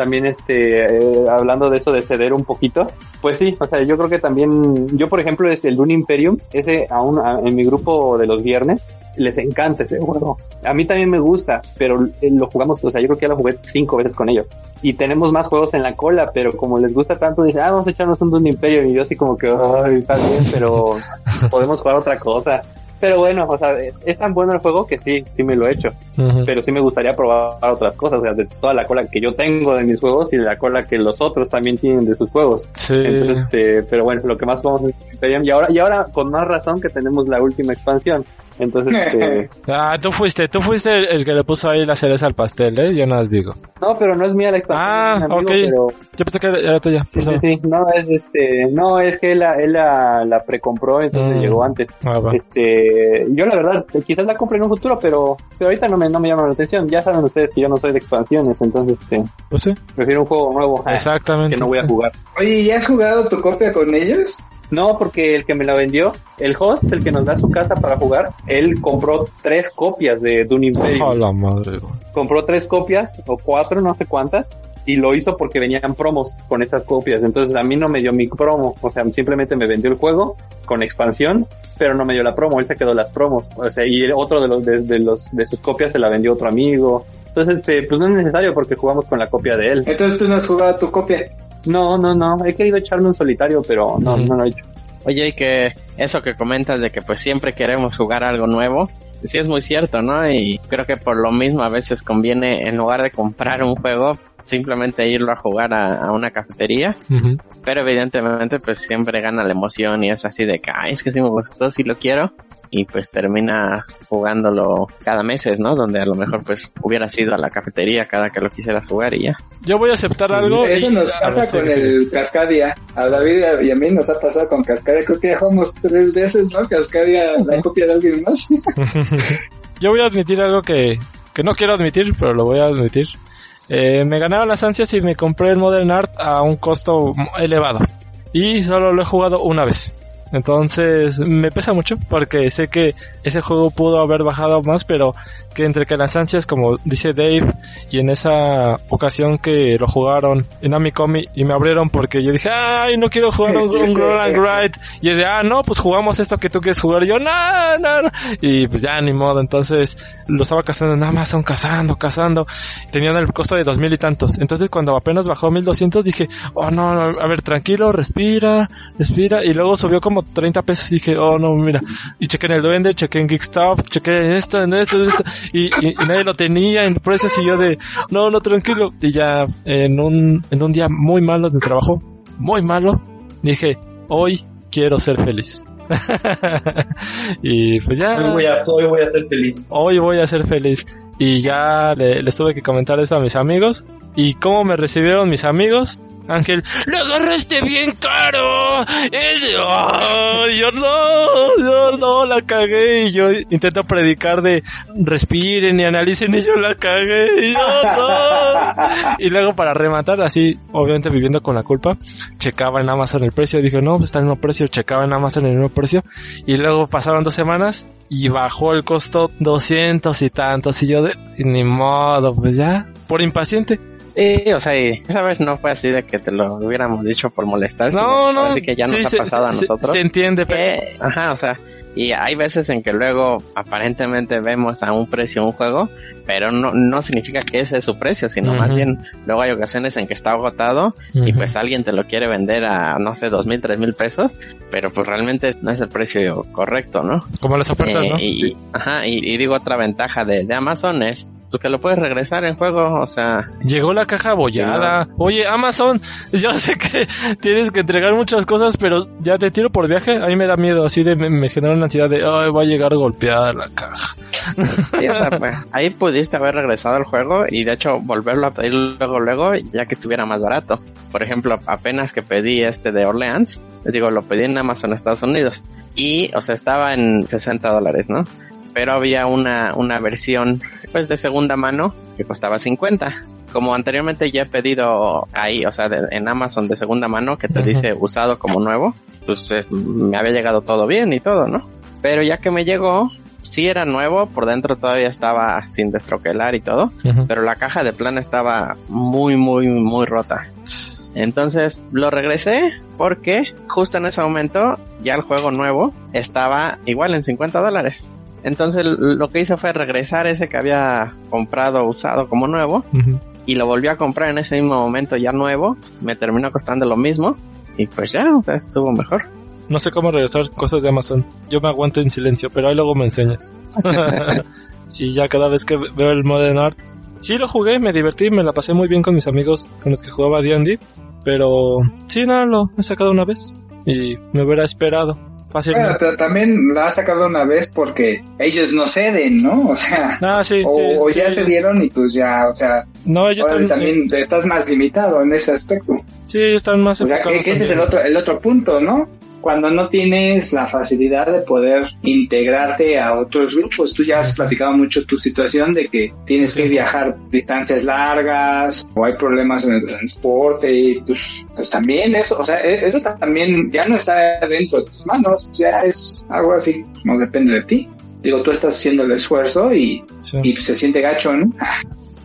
También este eh, hablando de eso de ceder un poquito pues sí o sea yo creo que también yo por ejemplo es el Dune Imperium ese aún en mi grupo de los viernes les encanta ese juego. A mí también me gusta pero eh, lo jugamos o sea yo creo que ya lo jugué cinco veces con ellos. Y tenemos más juegos en la cola pero como les gusta tanto dicen ah vamos a echarnos un Dune Imperium y yo así como que está bien pero podemos jugar otra cosa pero bueno, o sea, es tan bueno el juego que sí, sí me lo he hecho pero sí me gustaría probar otras cosas, o sea, de toda la cola que yo tengo de mis juegos y de la cola que los otros también tienen de sus juegos. Sí. Entonces, este, pero bueno, lo que más vamos Imperium y ahora, y ahora con más razón que tenemos la última expansión. Entonces, este, Ah, tú fuiste, tú fuiste el, el que le puso ahí la cereza al pastel, ¿eh? Yo nada más digo. no, pero no es mía la expansión. Ah, un amigo, ok. Pero, Yo pensé que era tuya. sí, sí, sí, no, es este, no, es que él la, él la, la precompró, entonces Mm. llegó antes. Ah. Este, yo la verdad, quizás la compre en un futuro, pero, pero ahorita no me, no me llama la atención. Ya saben ustedes que yo no soy de expansiones, entonces, este, Pues sí, prefiero un juego nuevo. ah, exactamente. que no voy a jugar. Oye, ¿ya has jugado tu copia con ellos? No, porque el que me la vendió, el host, el que nos da su casa para jugar, él compró tres copias de Dune Imperium. Oh, la madre. Compró tres copias, o cuatro, no sé cuántas, y lo hizo porque venían promos con esas copias. Entonces a mí no me dio mi promo, o sea, simplemente me vendió el juego con expansión, pero no me dio la promo, él se quedó las promos. O sea, y el otro de los de, de los de sus copias se la vendió otro amigo. Entonces, este, pues no es necesario porque jugamos con la copia de él. Entonces tú no has jugado tu copia. No, no, no, he querido echarme un solitario, pero no, no lo he hecho. Oye, y que eso que comentas de que pues siempre queremos jugar algo nuevo, sí es muy cierto, ¿no? Y creo que por lo mismo a veces conviene, en lugar de comprar un juego, simplemente irlo a jugar a, a una cafetería. Pero evidentemente pues siempre gana la emoción y es así de que, "Ay, es que sí me gustó, sí lo quiero. Y pues terminas jugándolo cada mes, ¿no? Donde a lo mejor pues hubieras ido a la cafetería cada que lo quisieras jugar y ya. Yo voy a aceptar algo. Eso y- nos a pasa ver, con el Cascadia. A David y a mí nos ha pasado con Cascadia. Creo que ya jugamos tres veces, ¿no? Cascadia, la copia de alguien más. Yo voy a admitir algo que, que no quiero admitir, pero lo voy a admitir. Eh, me ganaron las ansias y me compré el Modern Art a un costo elevado. Y solo lo he jugado una vez. Entonces me pesa mucho porque sé que ese juego pudo haber bajado más, pero que entre que las ansias, como dice Dave, y en esa ocasión que lo jugaron en Amicomi y me abrieron porque yo dije, ay, no quiero jugar un, un Roll and Ride. Y es de, ah, no, pues jugamos esto que tú quieres jugar. Y yo, no, no, no. Y pues ya, ni modo. Entonces lo estaba cazando en Amazon, cazando, cazando. Tenían el costo de dos mil y tantos. Entonces cuando apenas bajó a 1200 dije, oh no, no, a ver, tranquilo, respira, respira. Y luego subió como 30 pesos y dije, oh no, mira. Y chequé en el duende, chequé en Geekstop, chequé en esto, en esto, en esto. Y, y- y nadie lo tenía en precios y yo de, no, no, tranquilo. Y ya en un, en un día muy malo de trabajo, muy malo, dije, hoy quiero ser feliz. y pues ya. Hoy voy, a, hoy voy a ser feliz. Hoy voy a ser feliz. Y ya le, les tuve que comentar eso a mis amigos. ¿Y cómo me recibieron mis amigos? Ángel, lo agarraste bien caro. Él, ay, yo no, yo no, la cagué. Y yo intento predicar de respiren y analicen y yo la cagué. Y yo no. Y luego para rematar, así, obviamente viviendo con la culpa, checaba en Amazon el precio. Dije, no, está en el mismo precio. Checaba en Amazon el mismo precio. Y luego pasaron dos semanas y bajó el costo 200 y tantos. Y yo, de, ni modo, pues ya, por impaciente. Sí, o sea, y esa vez no fue así de que te lo hubiéramos dicho por molestar. No, no. Así que ya nos sí, ha se- pasado a se- nosotros. Se entiende, pero... que- ajá, o sea, y hay veces en que luego aparentemente vemos a un precio un juego, pero no, no significa que ese es su precio, sino más bien luego hay ocasiones en que está agotado y pues alguien te lo quiere vender a, no sé, dos mil, tres mil pesos, pero pues realmente no es el precio correcto, ¿no? Como las ofertas, Eh, ¿no? y, ajá, y, y digo otra ventaja de, de Amazon es que lo puedes regresar en juego, o sea, Llegó la caja abollada. Oye, Amazon, yo sé que tienes que entregar muchas cosas, pero ya te tiro por viaje. A mí me da miedo, así de me, me genera una ansiedad de, ay, va a llegar golpeada la caja. Sí, o sea, pues, ahí pudiste haber regresado al juego y de hecho volverlo a pedir luego, luego, ya que estuviera más barato. Por ejemplo, apenas que pedí este de Orleans, les digo, lo pedí en Amazon Estados Unidos y, o sea, estaba en 60 dólares, ¿no? Pero había una, una versión, pues, de segunda mano que costaba 50. Como anteriormente ya he pedido ahí, o sea, de- en Amazon de segunda mano que te dice usado como nuevo, pues me había llegado todo bien y todo, ¿no? Pero ya que me llegó, sí era nuevo, por dentro todavía estaba sin destroquelar y todo, pero la caja de plano estaba muy, muy, muy rota. Entonces lo regresé porque justo en ese momento ya el juego nuevo estaba igual en 50 dólares. Entonces lo que hice fue regresar ese que había comprado usado como nuevo y lo volví a comprar en ese mismo momento ya nuevo. Me terminó costando lo mismo y pues ya, o sea, estuvo mejor. No sé cómo regresar cosas de Amazon. Yo me aguanto en silencio, pero ahí luego me enseñas. y ya cada vez que veo el Modern Art, sí lo jugué, me divertí, me la pasé muy bien con mis amigos con los que jugaba D&D, pero sí, nada, lo he sacado una vez y me hubiera esperado fácilmente. t- también la ha sacado una vez porque ellos no ceden, ¿no? O sea, Ah, sí, o, sí, o ya sí. se dieron y pues ya, o sea, No, ellos están, también estás más limitado en ese aspecto. sí, ellos están más O sea, que, ese es el otro, el otro punto, ¿no? Cuando no tienes la facilidad de poder integrarte a otros grupos, tú ya has platicado mucho tu situación de que tienes que viajar distancias largas o hay problemas en el transporte y pues, pues también eso, o sea, e- eso también ya no está dentro de tus manos, ya es algo así, no depende de ti. Digo, tú estás haciendo el esfuerzo y, Sí. y se siente gacho, ¿no?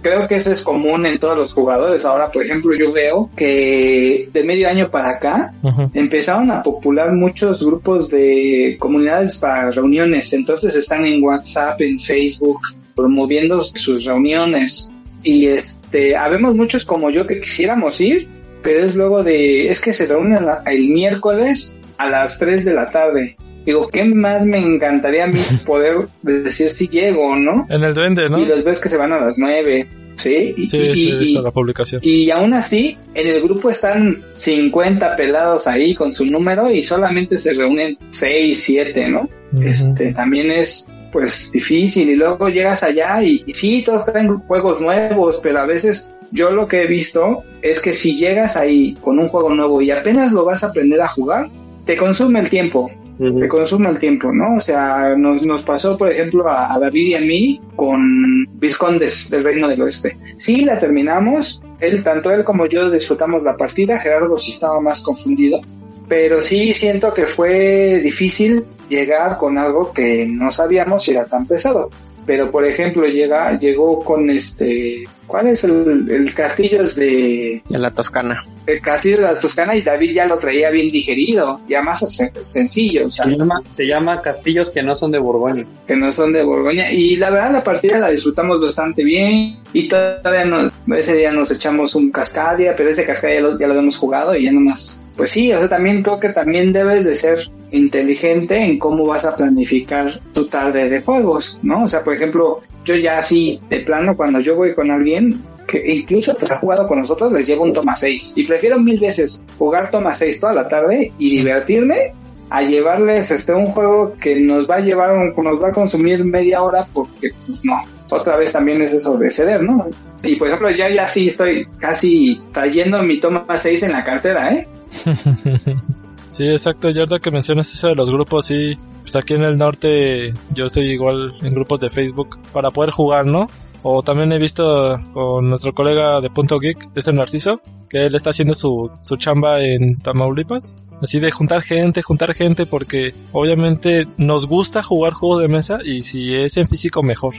Creo que eso es común en todos los jugadores. Ahora, por ejemplo, yo veo que de medio año para acá empezaron a popular muchos grupos de comunidades para reuniones. Entonces están en WhatsApp, en Facebook, promoviendo sus reuniones. Y este, habemos muchos como yo que quisiéramos ir, pero es luego de, es que se reúnen el miércoles a las 3 de la tarde. Digo, ¿qué más me encantaría a mí poder decir si llego o no? En el duende, ¿no? Y los ves que se van a las 9, ¿sí? Y, Sí, y- sí, y- la publicación. y aún así, en el grupo están 50 pelados ahí con su número y solamente se reúnen 6, 7, ¿no? Ujú. Este también es pues difícil y luego llegas allá y, y sí, todos traen juegos nuevos, pero a veces yo lo que he visto es que si llegas ahí con un juego nuevo y apenas lo vas a aprender a jugar, te consume el tiempo Ujú. te consume el tiempo, ¿no? O sea, nos, pasó, por ejemplo, a, David y a mí con Viscondes del Reino del Oeste. Sí, la terminamos, él, tanto él como yo disfrutamos la partida, Gerardo sí estaba más confundido, pero sí siento que fue difícil llegar con algo que no sabíamos si era tan pesado. Pero, por ejemplo, llega, llegó con este, ¿cuál es el, el castillo es de, En la Toscana. el castillo de la Toscana y David ya lo traía bien digerido, ya más sen- sencillo, o sea, Se llama, se llama Castillos que no son de Borgoña. que no son de Borgoña. Y la verdad la partida la disfrutamos bastante bien y todavía no, ese día nos echamos un Cascadia, pero ese Cascadia ya lo, ya lo habíamos jugado y ya nomás. Pues sí, o sea, también creo que también debes de ser inteligente en cómo vas a planificar tu tarde de juegos, ¿no? O sea, por ejemplo, yo ya así de plano cuando yo voy con alguien que incluso pues ha jugado con nosotros les llevo un toma 6 y prefiero mil veces jugar toma 6 toda la tarde y divertirme a llevarles este un juego que nos va a llevar, un- nos va a consumir media hora porque pues, no. Otra vez también es eso de ceder, ¿no? Y por ejemplo, ya, ya sí estoy casi trayendo mi toma 6 en la cartera, ¿eh? Sí, exacto. Y ahorita que mencionas eso de los grupos, sí, pues aquí en el norte yo estoy igual en grupos de Facebook para poder jugar, ¿no? O también he visto con nuestro colega de Punto Geek, este Narciso, que él está haciendo su, su chamba en Tamaulipas. Así de juntar gente, juntar gente, porque obviamente nos gusta jugar juegos de mesa y si es en físico mejor.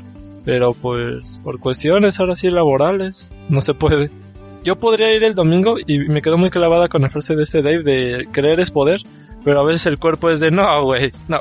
Pero pues por cuestiones ahora sí laborales, no se puede. Yo podría ir el domingo y me quedo muy clavada con la frase de este Dave de creer es poder, pero a veces el cuerpo es de no, güey, no.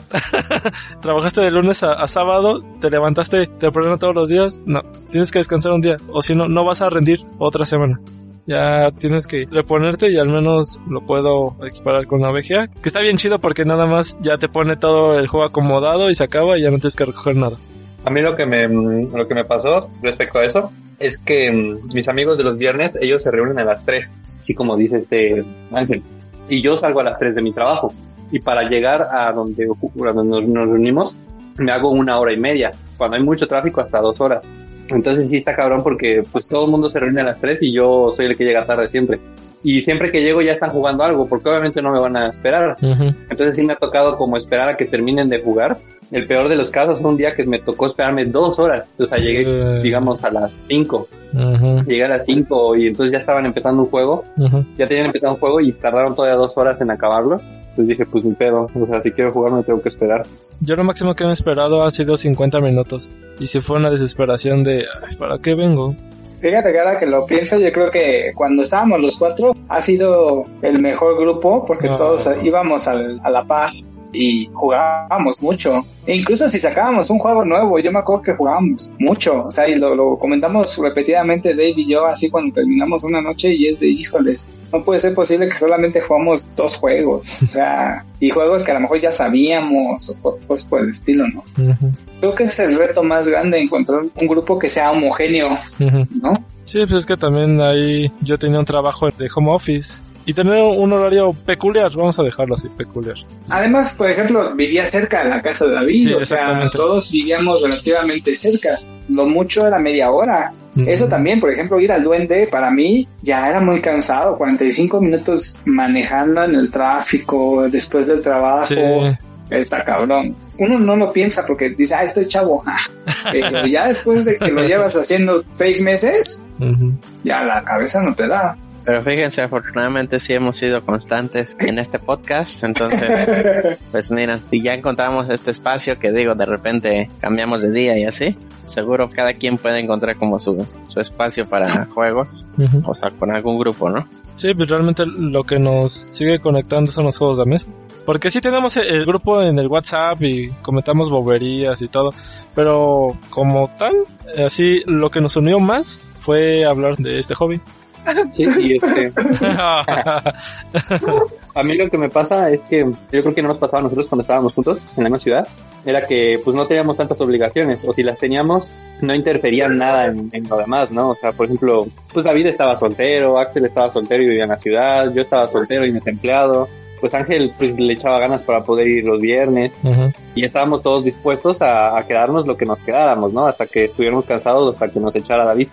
Trabajaste de lunes a, sábado, te levantaste temprano todos los días, no, tienes que descansar un día, o si no, no vas a rendir otra semana. Ya tienes que reponerte y al menos lo puedo equiparar con la VGA, que está bien chido porque nada más ya te pone todo el juego acomodado y se acaba y ya no tienes que recoger nada. A mí lo que me, lo que me pasó respecto a eso es que mm, mis amigos de los viernes, ellos se reúnen a las 3, así como dice este Ángel. Y yo salgo a las 3 de mi trabajo. Y para llegar a donde, a donde nos, nos reunimos, me hago una hora y media. Cuando hay mucho tráfico, hasta dos horas. Entonces sí está cabrón porque pues todo el mundo se reúne a las 3 y yo soy el que llega tarde siempre. Y siempre que llego ya están jugando algo, porque obviamente no me van a esperar. Entonces sí me ha tocado como esperar a que terminen de jugar. El peor de los casos fue un día que me tocó esperarme dos horas. O sea, llegué, Sí. digamos, a las 5. Ujú, Llegué a las 5 y entonces ya estaban empezando un juego. Ya tenían empezado un juego y tardaron todavía dos horas en acabarlo. Entonces dije, pues mi pedo. O sea, si quiero jugar me tengo que esperar. Yo lo máximo que me he esperado ha sido 50 minutos. Y si fue una desesperación de, "Ay, ¿para qué vengo? Fíjate que ahora que lo pienso, yo creo que cuando estábamos los cuatro ha sido el mejor grupo porque Ah. todos íbamos al- a la paz y jugábamos mucho. E incluso si sacábamos un juego nuevo, yo me acuerdo que jugábamos mucho. O sea, y lo, lo comentamos repetidamente Dave y yo así cuando terminamos una noche y es de, híjoles, no puede ser posible que solamente jugamos dos juegos. O sea, y juegos que a lo mejor ya sabíamos o co- cosas por el estilo, ¿no? Creo que es el reto más grande, encontrar un grupo que sea homogéneo, ujú. ¿no? Sí, pues es que también ahí yo tenía un trabajo de home office. Y tener un horario peculiar, vamos a dejarlo así, peculiar. Además, por ejemplo, vivía cerca de la casa de David, Sí, o sea, todos vivíamos relativamente cerca. Lo mucho era media hora. Eso también, por ejemplo, ir al duende para mí ya era muy cansado. 45 minutos manejando en el tráfico, después del trabajo, Sí, está cabrón. Uno no lo piensa porque dice, ah, estoy chavo. Pero ya después de que lo llevas haciendo seis meses, ya la cabeza no te da. Pero fíjense, afortunadamente sí hemos sido constantes en este podcast, entonces, pues mira, si ya encontramos este espacio que digo, de repente cambiamos de día y así, seguro cada quien puede encontrar como su, su espacio para juegos, Ujú. o sea, con algún grupo, ¿no? Sí, pues realmente lo que nos sigue conectando son los juegos de mesa. Porque sí tenemos el el grupo en el WhatsApp y comentamos boberías y todo, pero como tal, así lo que nos unió más fue hablar de este hobby. Sí, y este, a mí lo que me pasa es que yo creo que no nos pasaba a nosotros cuando estábamos juntos en la misma ciudad, era que pues no teníamos tantas obligaciones, o si las teníamos, no interferían nada en, en lo demás, ¿no? O sea, por ejemplo, pues David estaba soltero, Axel estaba soltero y vivía en la ciudad, yo estaba soltero y desempleado, pues Ángel pues le echaba ganas para poder ir los viernes, y estábamos todos dispuestos a, a quedarnos lo que nos quedáramos, ¿no? Hasta que estuviéramos cansados, hasta que nos echara David.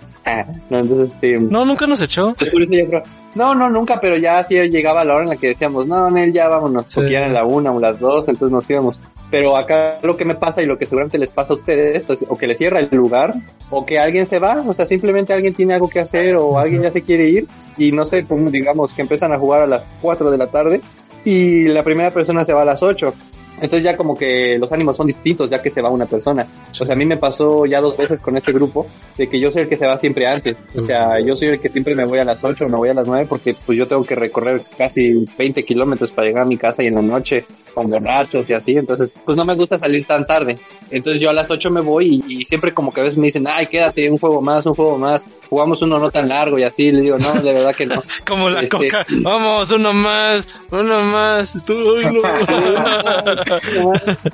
no, entonces, este, No, nunca nos echó. creo- No, no, nunca, pero ya sí llegaba la hora en la que decíamos, no, Nel, ya vámonos, Sí. porque eran la una o las dos, entonces nos íbamos. Pero acá lo que me pasa y lo que seguramente les pasa a ustedes, es o que les cierra el lugar, o que alguien se va, o sea, simplemente alguien tiene algo que hacer, o alguien ya se quiere ir, y no sé, pues, digamos que empiezan a jugar a las 4 de la tarde, y la primera persona se va a las 8. Entonces ya como que los ánimos son distintos ya que se va una persona. O sea, a mí me pasó ya dos veces con este grupo de que yo soy el que se va siempre antes. O sea, yo soy el que siempre me voy a las 8 o me voy a las 9 porque pues yo tengo que recorrer casi 20 kilómetros para llegar a mi casa y en la noche con borrachos y así. Entonces, pues no me gusta salir tan tarde. Entonces yo a las 8 me voy y, siempre como que a veces me dicen, ay, quédate, un juego más, un juego más. Jugamos uno no tan largo y así. Le digo, no, de verdad que no. como la este, coca, vamos, uno más, uno más. Tú,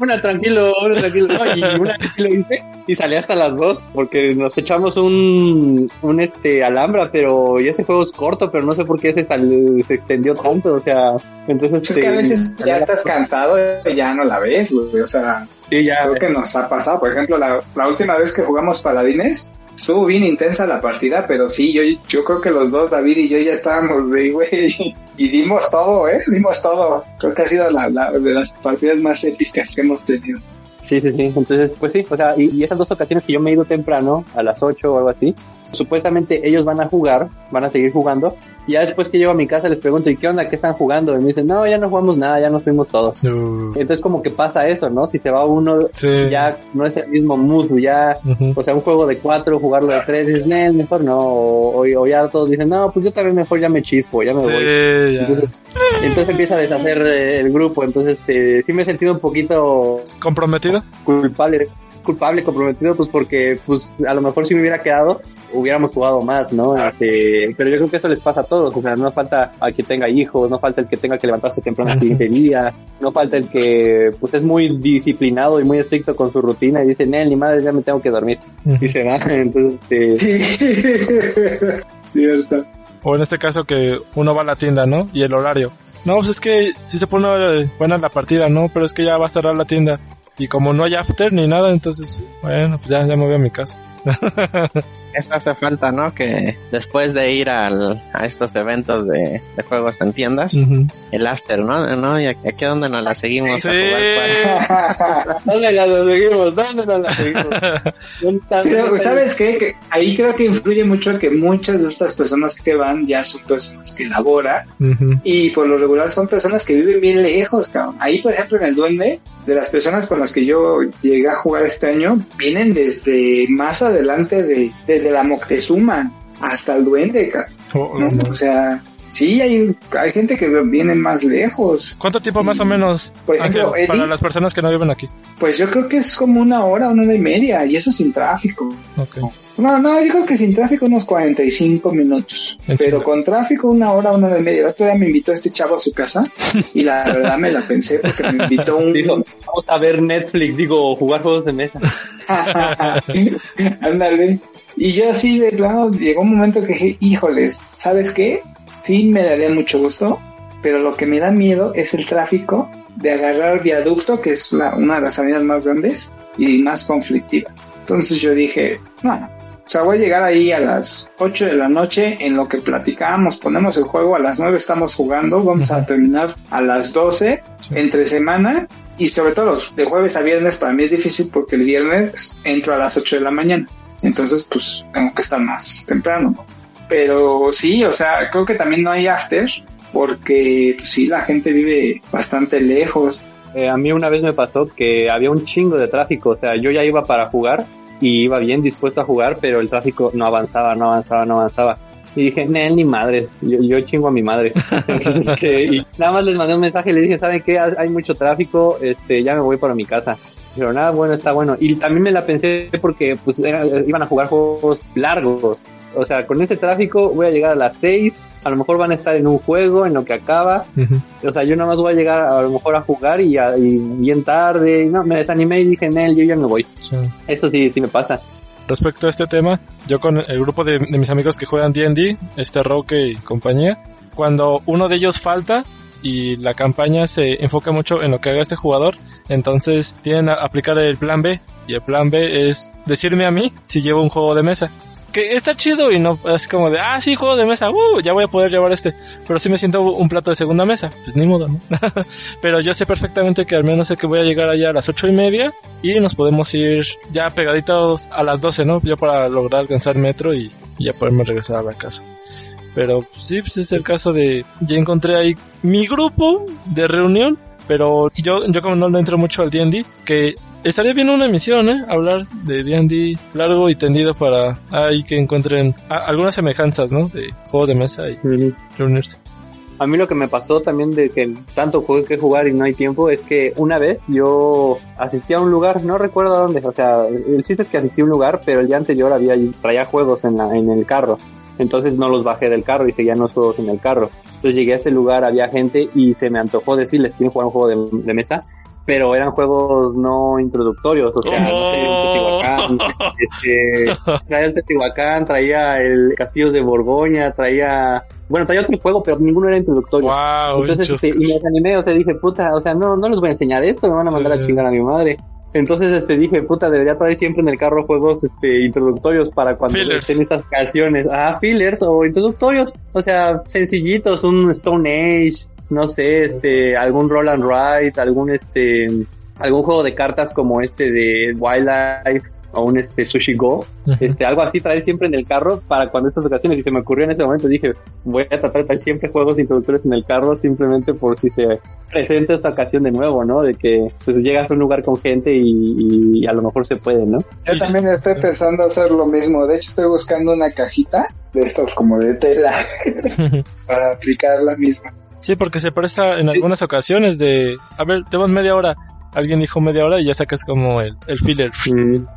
una tranquilo, una tranquilo. y una lo hice y salí hasta las 2 porque nos echamos un, un este alhambra, pero y ese juego es corto, pero no sé por qué se, se extendió tanto. O sea, entonces. Es que a veces ya estás cansado y ya no la ves, O sea, sí, ya, creo que nos ha pasado. Por ejemplo, la, la última vez que jugamos Paladines, estuvo bien intensa la partida, pero sí, yo, yo creo que los dos, David y yo, ya estábamos de güey. Y dimos todo, ¿eh? Dimos todo. Creo que ha sido la, la, de las partidas más épicas que hemos tenido. Sí, sí, sí. Entonces, pues sí, o sea, y, y, esas dos ocasiones que yo me he ido temprano, a las 8 o algo así, supuestamente ellos van a jugar, van a seguir jugando, y ya después que llego a mi casa les pregunto, ¿y qué onda? ¿Qué están jugando? Y me dicen, no, ya no jugamos nada, ya nos fuimos todos. Entonces como que pasa eso, ¿no? Si se va uno, ya no es el mismo mood, ya, o sea, un juego de cuatro, jugarlo de tres, dices, mejor no, o, ya todos dicen, no, pues yo también mejor ya me chispo, ya me voy. Entonces, empieza a deshacer eh, el grupo, entonces eh, sí me he sentido un poquito... ¿Comprometido? Culpable culpable, comprometido, pues porque pues a lo mejor si me hubiera quedado hubiéramos jugado más, ¿no? Este, pero yo creo que eso les pasa a todos, o sea, no falta al que tenga hijos, no falta el que tenga que levantarse temprano al siguiente día, no falta el que pues es muy disciplinado y muy estricto con su rutina y dice, Nel, ni madre, ya me tengo que dormir. Y se va, entonces... Este... Sí, cierto. O en este caso que uno va a la tienda, ¿no? Y el horario. No, pues es que si se pone buena la partida, ¿no? Pero es que ya va a cerrar la tienda. Y como no hay after ni nada, entonces, bueno, pues ya, ya me voy a mi casa. Eso hace falta, ¿no? Que después de ir al, a estos eventos de, de juegos en tiendas, el after, ¿no? ¿no? Y aquí es donde nos la seguimos sí. a jugar. ¿Dónde la seguimos? ¿Dónde nos la seguimos? Pero, ¿sabes qué? Que ahí creo que influye mucho que muchas de estas personas que van ya son personas que laboran y por lo regular son personas que viven bien lejos, cabrón. Ahí, por ejemplo, en el Duende, de las personas con las que yo llegué a jugar este año, vienen desde más adelante de desde la Moctezuma hasta el Duende, oh, o sea, sí, hay, hay gente que viene más lejos. ¿Cuánto tiempo más o menos Por ejemplo, para las personas que no viven aquí? Pues yo creo que es como una hora, una hora y media, y eso sin tráfico. No, no, yo creo que sin tráfico unos 45 minutos. pero con tráfico una hora, una hora y media. El otro día me invitó este chavo a su casa y la verdad me la pensé porque me invitó un... vamos a ver Netflix, digo, jugar juegos de mesa. Ándale. Y yo así de plano llegó un momento que dije, híjoles, ¿sabes qué? Sí me daría mucho gusto, pero lo que me da miedo es el tráfico de agarrar viaducto, que es una de las avenidas más grandes y más conflictiva. Entonces yo dije, no, o sea, voy a llegar ahí a las 8 de la noche en lo que platicábamos, ponemos el juego, a las 9 estamos jugando, vamos a terminar a las 12 entre semana y sobre todo los de jueves a viernes para mí es difícil porque el viernes entro a las 8 de la mañana. Entonces, pues tengo que estar más temprano. Pero sí, o sea, creo que también no hay after porque pues, sí, la gente vive bastante lejos. Eh, a mí una vez me pasó que había un chingo de tráfico, o sea, yo ya iba para jugar y iba bien dispuesto a jugar, pero el tráfico no avanzaba, no avanzaba, no avanzaba. Y dije, Nel, ni madre, yo, chingo a mi madre. y nada más les mandé un mensaje y le dije, ¿saben qué? Hay mucho tráfico, este, ya me voy para mi casa. Pero nada, bueno, está bueno. Y también me la pensé porque pues iban a jugar juegos largos. O sea, con este tráfico voy a llegar a las 6, a lo mejor van a estar en un juego, en lo que acaba. O sea, yo nada más voy a llegar a, lo mejor a jugar y, bien tarde. no, me desanimé y dije, Nel, yo ya me voy. Eso sí, sí me pasa. Respecto a este tema, yo con el grupo de, de mis amigos que juegan D&D, este Roque y compañía, cuando uno de ellos falta, y la campaña se enfoca mucho en lo que haga este jugador. Entonces tienen a aplicar el plan B y el plan B es decirme a mí si llevo un juego de mesa. Que está chido y no es como de, ah, sí, juego de mesa, uh, ya voy a poder llevar este. Pero si me siento un plato de segunda mesa, pues ni modo, ¿no? Pero yo sé perfectamente que al menos sé que voy a llegar allá a las ocho y media y nos podemos ir ya pegaditos a las 12, ¿no? Yo para lograr alcanzar metro y, ya poderme regresar a la casa. Pero sí, pues es el caso de. Ya encontré ahí mi grupo de reunión. Pero yo, yo como no le entro mucho al DD, que estaría bien una emisión, ¿eh? Hablar de D&D largo y tendido para ahí que encuentren algunas semejanzas, ¿no? De juegos de mesa y reunirse. A mí lo que me pasó también de que tanto jugué que jugar y no hay tiempo es que una vez yo asistí a un lugar, no recuerdo a dónde, o sea, el chiste es que asistí a un lugar, pero el día anterior había traía juegos en, la, en el carro. Entonces no los bajé del carro y seguían los juegos en el carro. Entonces llegué a este lugar, había gente y se me antojó decirles, ¿quieren jugar un juego de, de mesa? pero eran juegos no introductorios, o sea, no sé, Oh. Teotihuacán, este, traía el Teotihuacán, traía el Castillos de Borgoña, traía, bueno, traía otro juego, pero ninguno era introductorio. Wow, Entonces, este, y me desanimé, o sea, dije, puta, o sea, no, no les voy a enseñar esto, me van a mandar Sí. a chingar a mi madre. Entonces, este, dije, puta, debería traer siempre en el carro juegos, este, introductorios para cuando estén estas canciones. Ah, fillers o introductorios, o sea, sencillitos, un Stone Age, no sé, este, algún Roll and Ride, algún, este, algún juego de cartas como este de Wildlife o un este Sushi Go, este, algo así traer siempre en el carro para cuando estas ocasiones y se me ocurrió en ese momento dije voy a tratar de traer siempre juegos introductorios en el carro simplemente por si se presenta esta ocasión de nuevo, ¿no? De que pues llegas a un lugar con gente y, y a lo mejor se puede, ¿no? Yo también estoy pensando hacer lo mismo. De hecho, estoy buscando una cajita de estos como de tela para aplicar la misma. Sí, porque se presta en Sí. algunas ocasiones de... A ver, tenemos media hora. Alguien dijo media hora y ya sacas como el, el filler. Sí,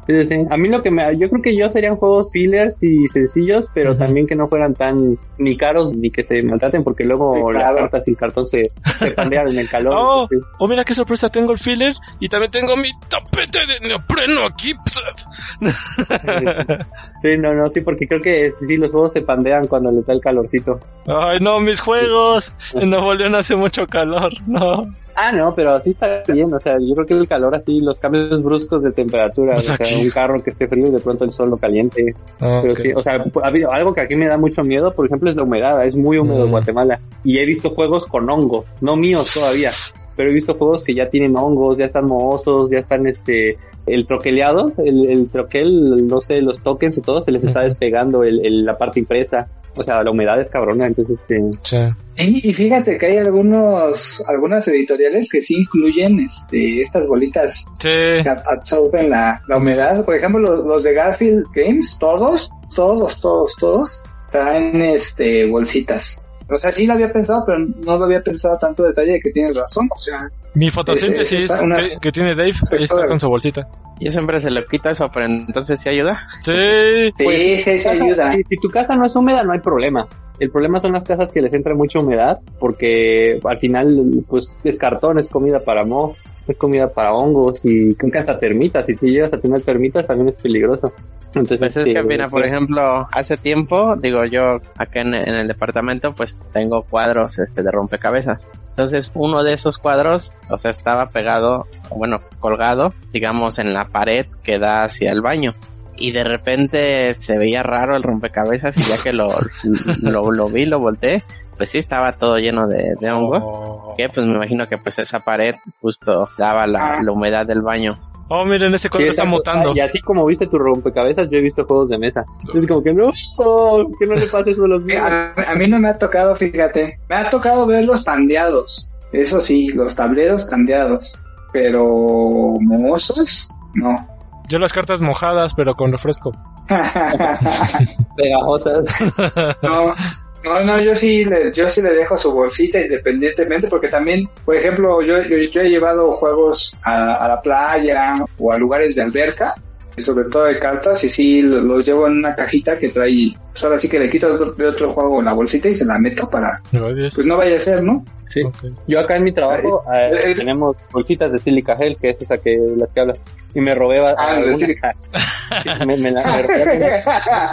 sí, sí. A mí lo que me, yo creo que yo serían juegos fillers y sencillos, pero también que no fueran tan ni caros ni que se maltraten, porque luego Sí, las claro. cartas y el cartón se, se pandean en el calor. Oh, entonces- oh, mira qué sorpresa, tengo el filler y también tengo mi tapete de neopreno aquí. Sí, no, no, sí, porque creo que sí, los juegos se pandean cuando les da el calorcito. Ay, no, mis juegos. En Nuevo León hace mucho calor. No. Ah, no, pero así está bien, o sea, yo creo que el calor así, los cambios bruscos de temperatura, Pues o sea, un carro que esté frío y de pronto el sol lo caliente. Pero Ok. sí, o sea, ha habido algo que aquí me da mucho miedo, por ejemplo, es la humedad, es muy húmedo Mm. Guatemala. Y he visto juegos con hongo, no míos todavía, pero he visto juegos que ya tienen hongos, ya están mohosos, ya están este el troqueleado, el, el troquel, no sé, los tokens y todo, se les está despegando el, el- la parte impresa. O sea, la humedad es cabrona, entonces este, Sí. Y, y fíjate que hay algunos, algunas editoriales que sí incluyen este, estas bolitas Sí. que ab- absorben la, la humedad. Por ejemplo, los, los de Garfield Games, todos, todos, todos, todos, traen este bolsitas. O sea, sí lo había pensado, pero no lo había pensado tanto detalle de que tienes razón. O sea, Mi fotosíntesis Es- es una- que, que tiene Dave, ahí está con su bolsita. Yo siempre se lo quito eso, pero entonces sí ayuda. Sí. sí, Pues, sí, ayuda. Si, si tu casa no es húmeda, no hay problema. El problema son las casas que les entra mucha humedad, porque al final, pues, es cartón, es comida para moho, es comida para hongos y creo que hasta termitas. Si tú llegas a tener termitas, también es peligroso. Entonces, Pues es este, que, mira, por ejemplo, hace tiempo, digo yo, acá en, en el departamento, pues tengo cuadros este, de rompecabezas. Entonces, uno de esos cuadros, o sea, estaba pegado, bueno, colgado, digamos, en la pared que da hacia el baño. Y de repente se veía raro el rompecabezas y ya que lo, lo, lo vi, lo volteé, pues sí estaba todo lleno de, de hongo. Oh. Que pues me imagino que pues esa pared justo daba la, Ah. la humedad del baño. Oh, miren, ese sí, cuadro está mutando. Y así como viste tu rompecabezas, yo he visto juegos de mesa. Es como que no, que no le pases a los míos. A, a mí no me ha tocado, fíjate. Me ha tocado verlos pandeados. Eso sí, los tableros pandeados. Pero mohosos, no. Yo las cartas mojadas, pero con refresco. Pegajosas. no, no, no, yo sí, le, yo sí le dejo su bolsita independientemente porque también, por ejemplo, yo, yo, yo he llevado juegos a, a la playa o a lugares de alberca, y sobre todo de cartas, y sí lo- los llevo en una cajita que trae, pues ahora sí que le quito de otro, otro juego la bolsita y se la meto para, pues no vaya a ser, ¿no? Sí. Yo acá en mi trabajo eh, Es- tenemos bolsitas de silica gel, que es esa que las que hablas. Y me robé a- Ah, de sílica. me, me la me robé.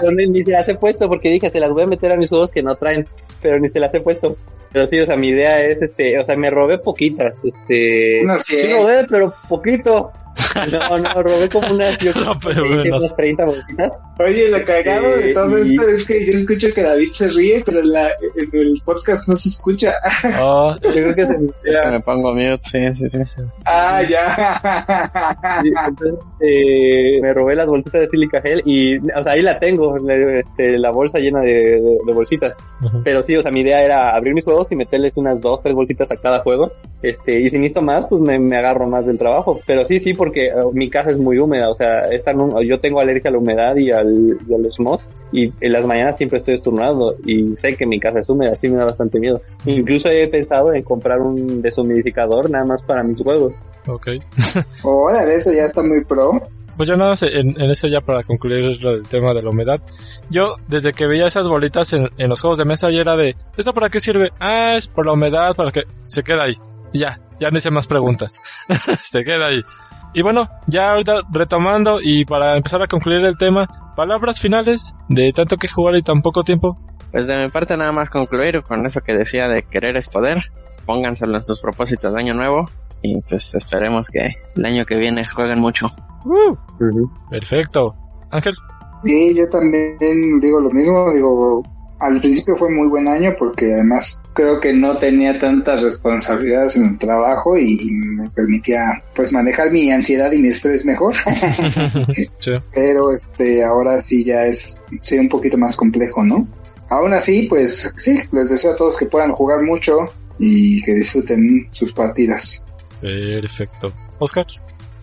Pero ni, ni se las he puesto porque dije, se las voy a meter a mis juegos que no traen, pero ni se las he puesto. Pero sí, o sea, mi idea es, este, o sea, me robé poquitas, este, Unas sí cien. robé, pero poquito. No, no, robé como unas, yo No, que pero unas menos. 30 bolsitas. Oye, lo cagado de Eh, todo y- esto es que yo escucho que David se ríe, pero en, la, en el podcast no se escucha. Oh, Yo creo que se Es que me pongo mute, sí, sí, sí. Ah, ya. Sí, entonces, eh, me robé las bolsitas de silica gel y, o sea, ahí la tengo, la, este, la bolsa llena de, de- de bolsitas. Ujú. Pero sí, o sea, mi idea era abrir mis juegos y meterles unas dos, tres bolsitas a cada juego. Este, y si necesito más, pues me, me agarro más del trabajo. Pero sí, sí, porque eh, mi casa es muy húmeda, o sea, esta, yo tengo alergia a la humedad y, al, y a los mos y en las mañanas siempre estoy estornudando y sé que mi casa es húmeda, así me da bastante miedo. Incluso he pensado en comprar un deshumidificador nada más para mis huevos. Ok. Órale, eso ya está muy pro. Pues ya nada, en, en eso ya para concluir lo del tema de la humedad. Yo, desde que veía esas bolitas en, en los juegos de mesa, ya era de, ¿esto para qué sirve? Ah, es por la humedad, para que se quede ahí. Y ya, ya no hice más preguntas. se queda ahí. Y bueno, ya ahorita retomando y para empezar a concluir el tema, palabras finales de tanto que jugar y tan poco tiempo. Pues de mi parte nada más concluir con eso que decía de querer es poder. Pónganselo en sus propósitos de año nuevo y pues esperemos que el año que viene jueguen mucho. Uh, Perfecto. Ángel. Sí, yo también digo lo mismo, digo, al principio fue muy buen año porque además creo que no tenía tantas responsabilidades en el trabajo y me permitía pues manejar mi ansiedad y mi estrés mejor. Pero este ahora sí ya es sí, un poquito más complejo, ¿no? Aún así, pues sí, les deseo a todos que puedan jugar mucho y que disfruten sus partidas. Perfecto. Oscar.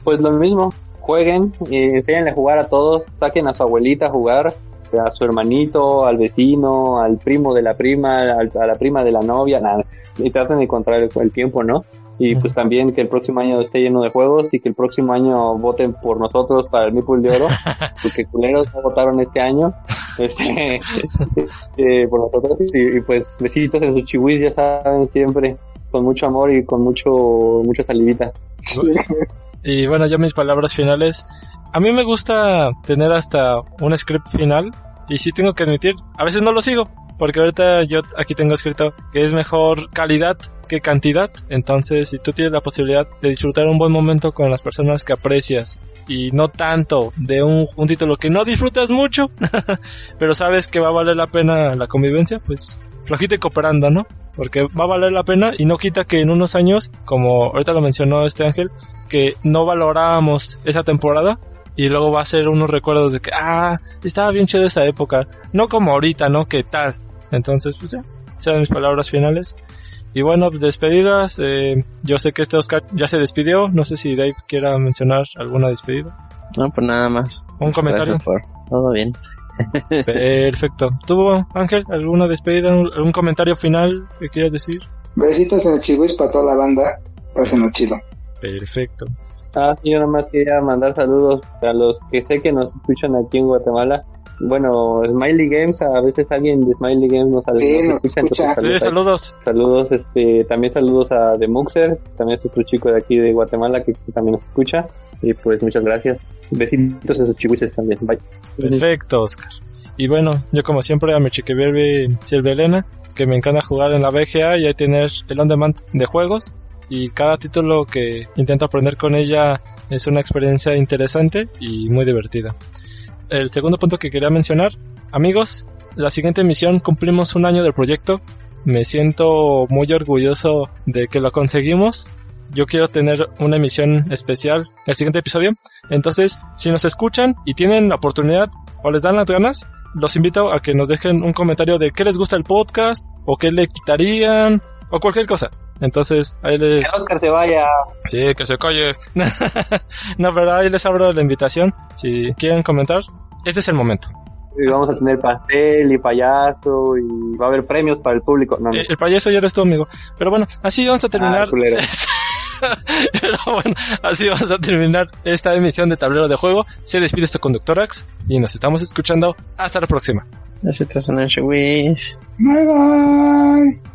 Pues lo mismo, jueguen y enseñenle a jugar a todos, saquen a su abuelita a jugar, a su hermanito, al vecino, al primo de la prima, a la prima de la novia, nada, y traten de encontrar el, tiempo, ¿no? Y pues también que el próximo año esté lleno de juegos y que el próximo año voten por nosotros para el Mipul de Oro, porque culeros no votaron este año este, eh, por nosotros y, pues besitos en sus chihuis, ya saben, siempre con mucho amor y con mucho mucha salivita. Y bueno, ya mis palabras finales. A mí me gusta tener hasta un script final y sí tengo que admitir, a veces no lo sigo, porque ahorita yo aquí tengo escrito que es mejor calidad que cantidad. Entonces, si tú tienes la posibilidad de disfrutar un buen momento con las personas que aprecias y no tanto de un, título que no disfrutas mucho, pero sabes que va a valer la pena la convivencia, pues flojita y cooperando, ¿no? Porque va a valer la pena y no quita que en unos años, como ahorita lo mencionó este ángel, que no valorábamos esa temporada y luego va a ser unos recuerdos de que, ah, estaba bien chido esa época, no como ahorita, ¿no? ¿Qué tal? Entonces, pues ya, serán mis palabras finales. Y bueno, pues despedidas, eh, yo sé que este Oscar ya se despidió, no sé si Dave quiera mencionar alguna despedida. No, pues nada más. Un comentario. Todo bien. Perfecto. ¿Tú, Ángel, alguna despedida, algún comentario final que quieras decir? Besitos en el chihuis para toda la banda. Pásenlo chido. Perfecto. Ah, yo nada más quería mandar saludos a los que sé que nos escuchan aquí en Guatemala. Bueno, Smiley Games, a veces alguien de Smiley Games nos, sí, nos, escucha. Sí, saludos. Saludos, este, también saludos a The Muxer, también es otro chico de aquí de Guatemala que, también nos escucha. Y pues muchas gracias. Besitos a sus chihuises también. Bye. Perfecto, Oscar. Y bueno, yo como siempre a mi chiquiberbi Silvia Elena, que me encanta jugar en la BGA y ahí tener el on demand de juegos y cada título que intento aprender con ella es una experiencia interesante y muy divertida. El segundo punto que quería mencionar, amigos, la siguiente emisión cumplimos un año del proyecto. Me siento muy orgulloso de que lo conseguimos. Yo quiero tener una emisión especial el siguiente episodio. Entonces, si nos escuchan y tienen la oportunidad o les dan las ganas, los invito a que nos dejen un comentario de qué les gusta el podcast o qué le quitarían o cualquier cosa. Entonces, ahí les... Que Oscar se vaya. Sí, que se calle. no, pero ahí les abro la invitación. Si quieren comentar, este es el momento. Y vamos a tener pastel y payaso y va a haber premios para el público. No, El, payaso ya eres tú, amigo. Pero bueno, así vamos a terminar. Ah, pero bueno, así vamos a terminar esta emisión de tablero de juego. Se despide este conductorax y nos estamos escuchando. Hasta la próxima. Bye bye.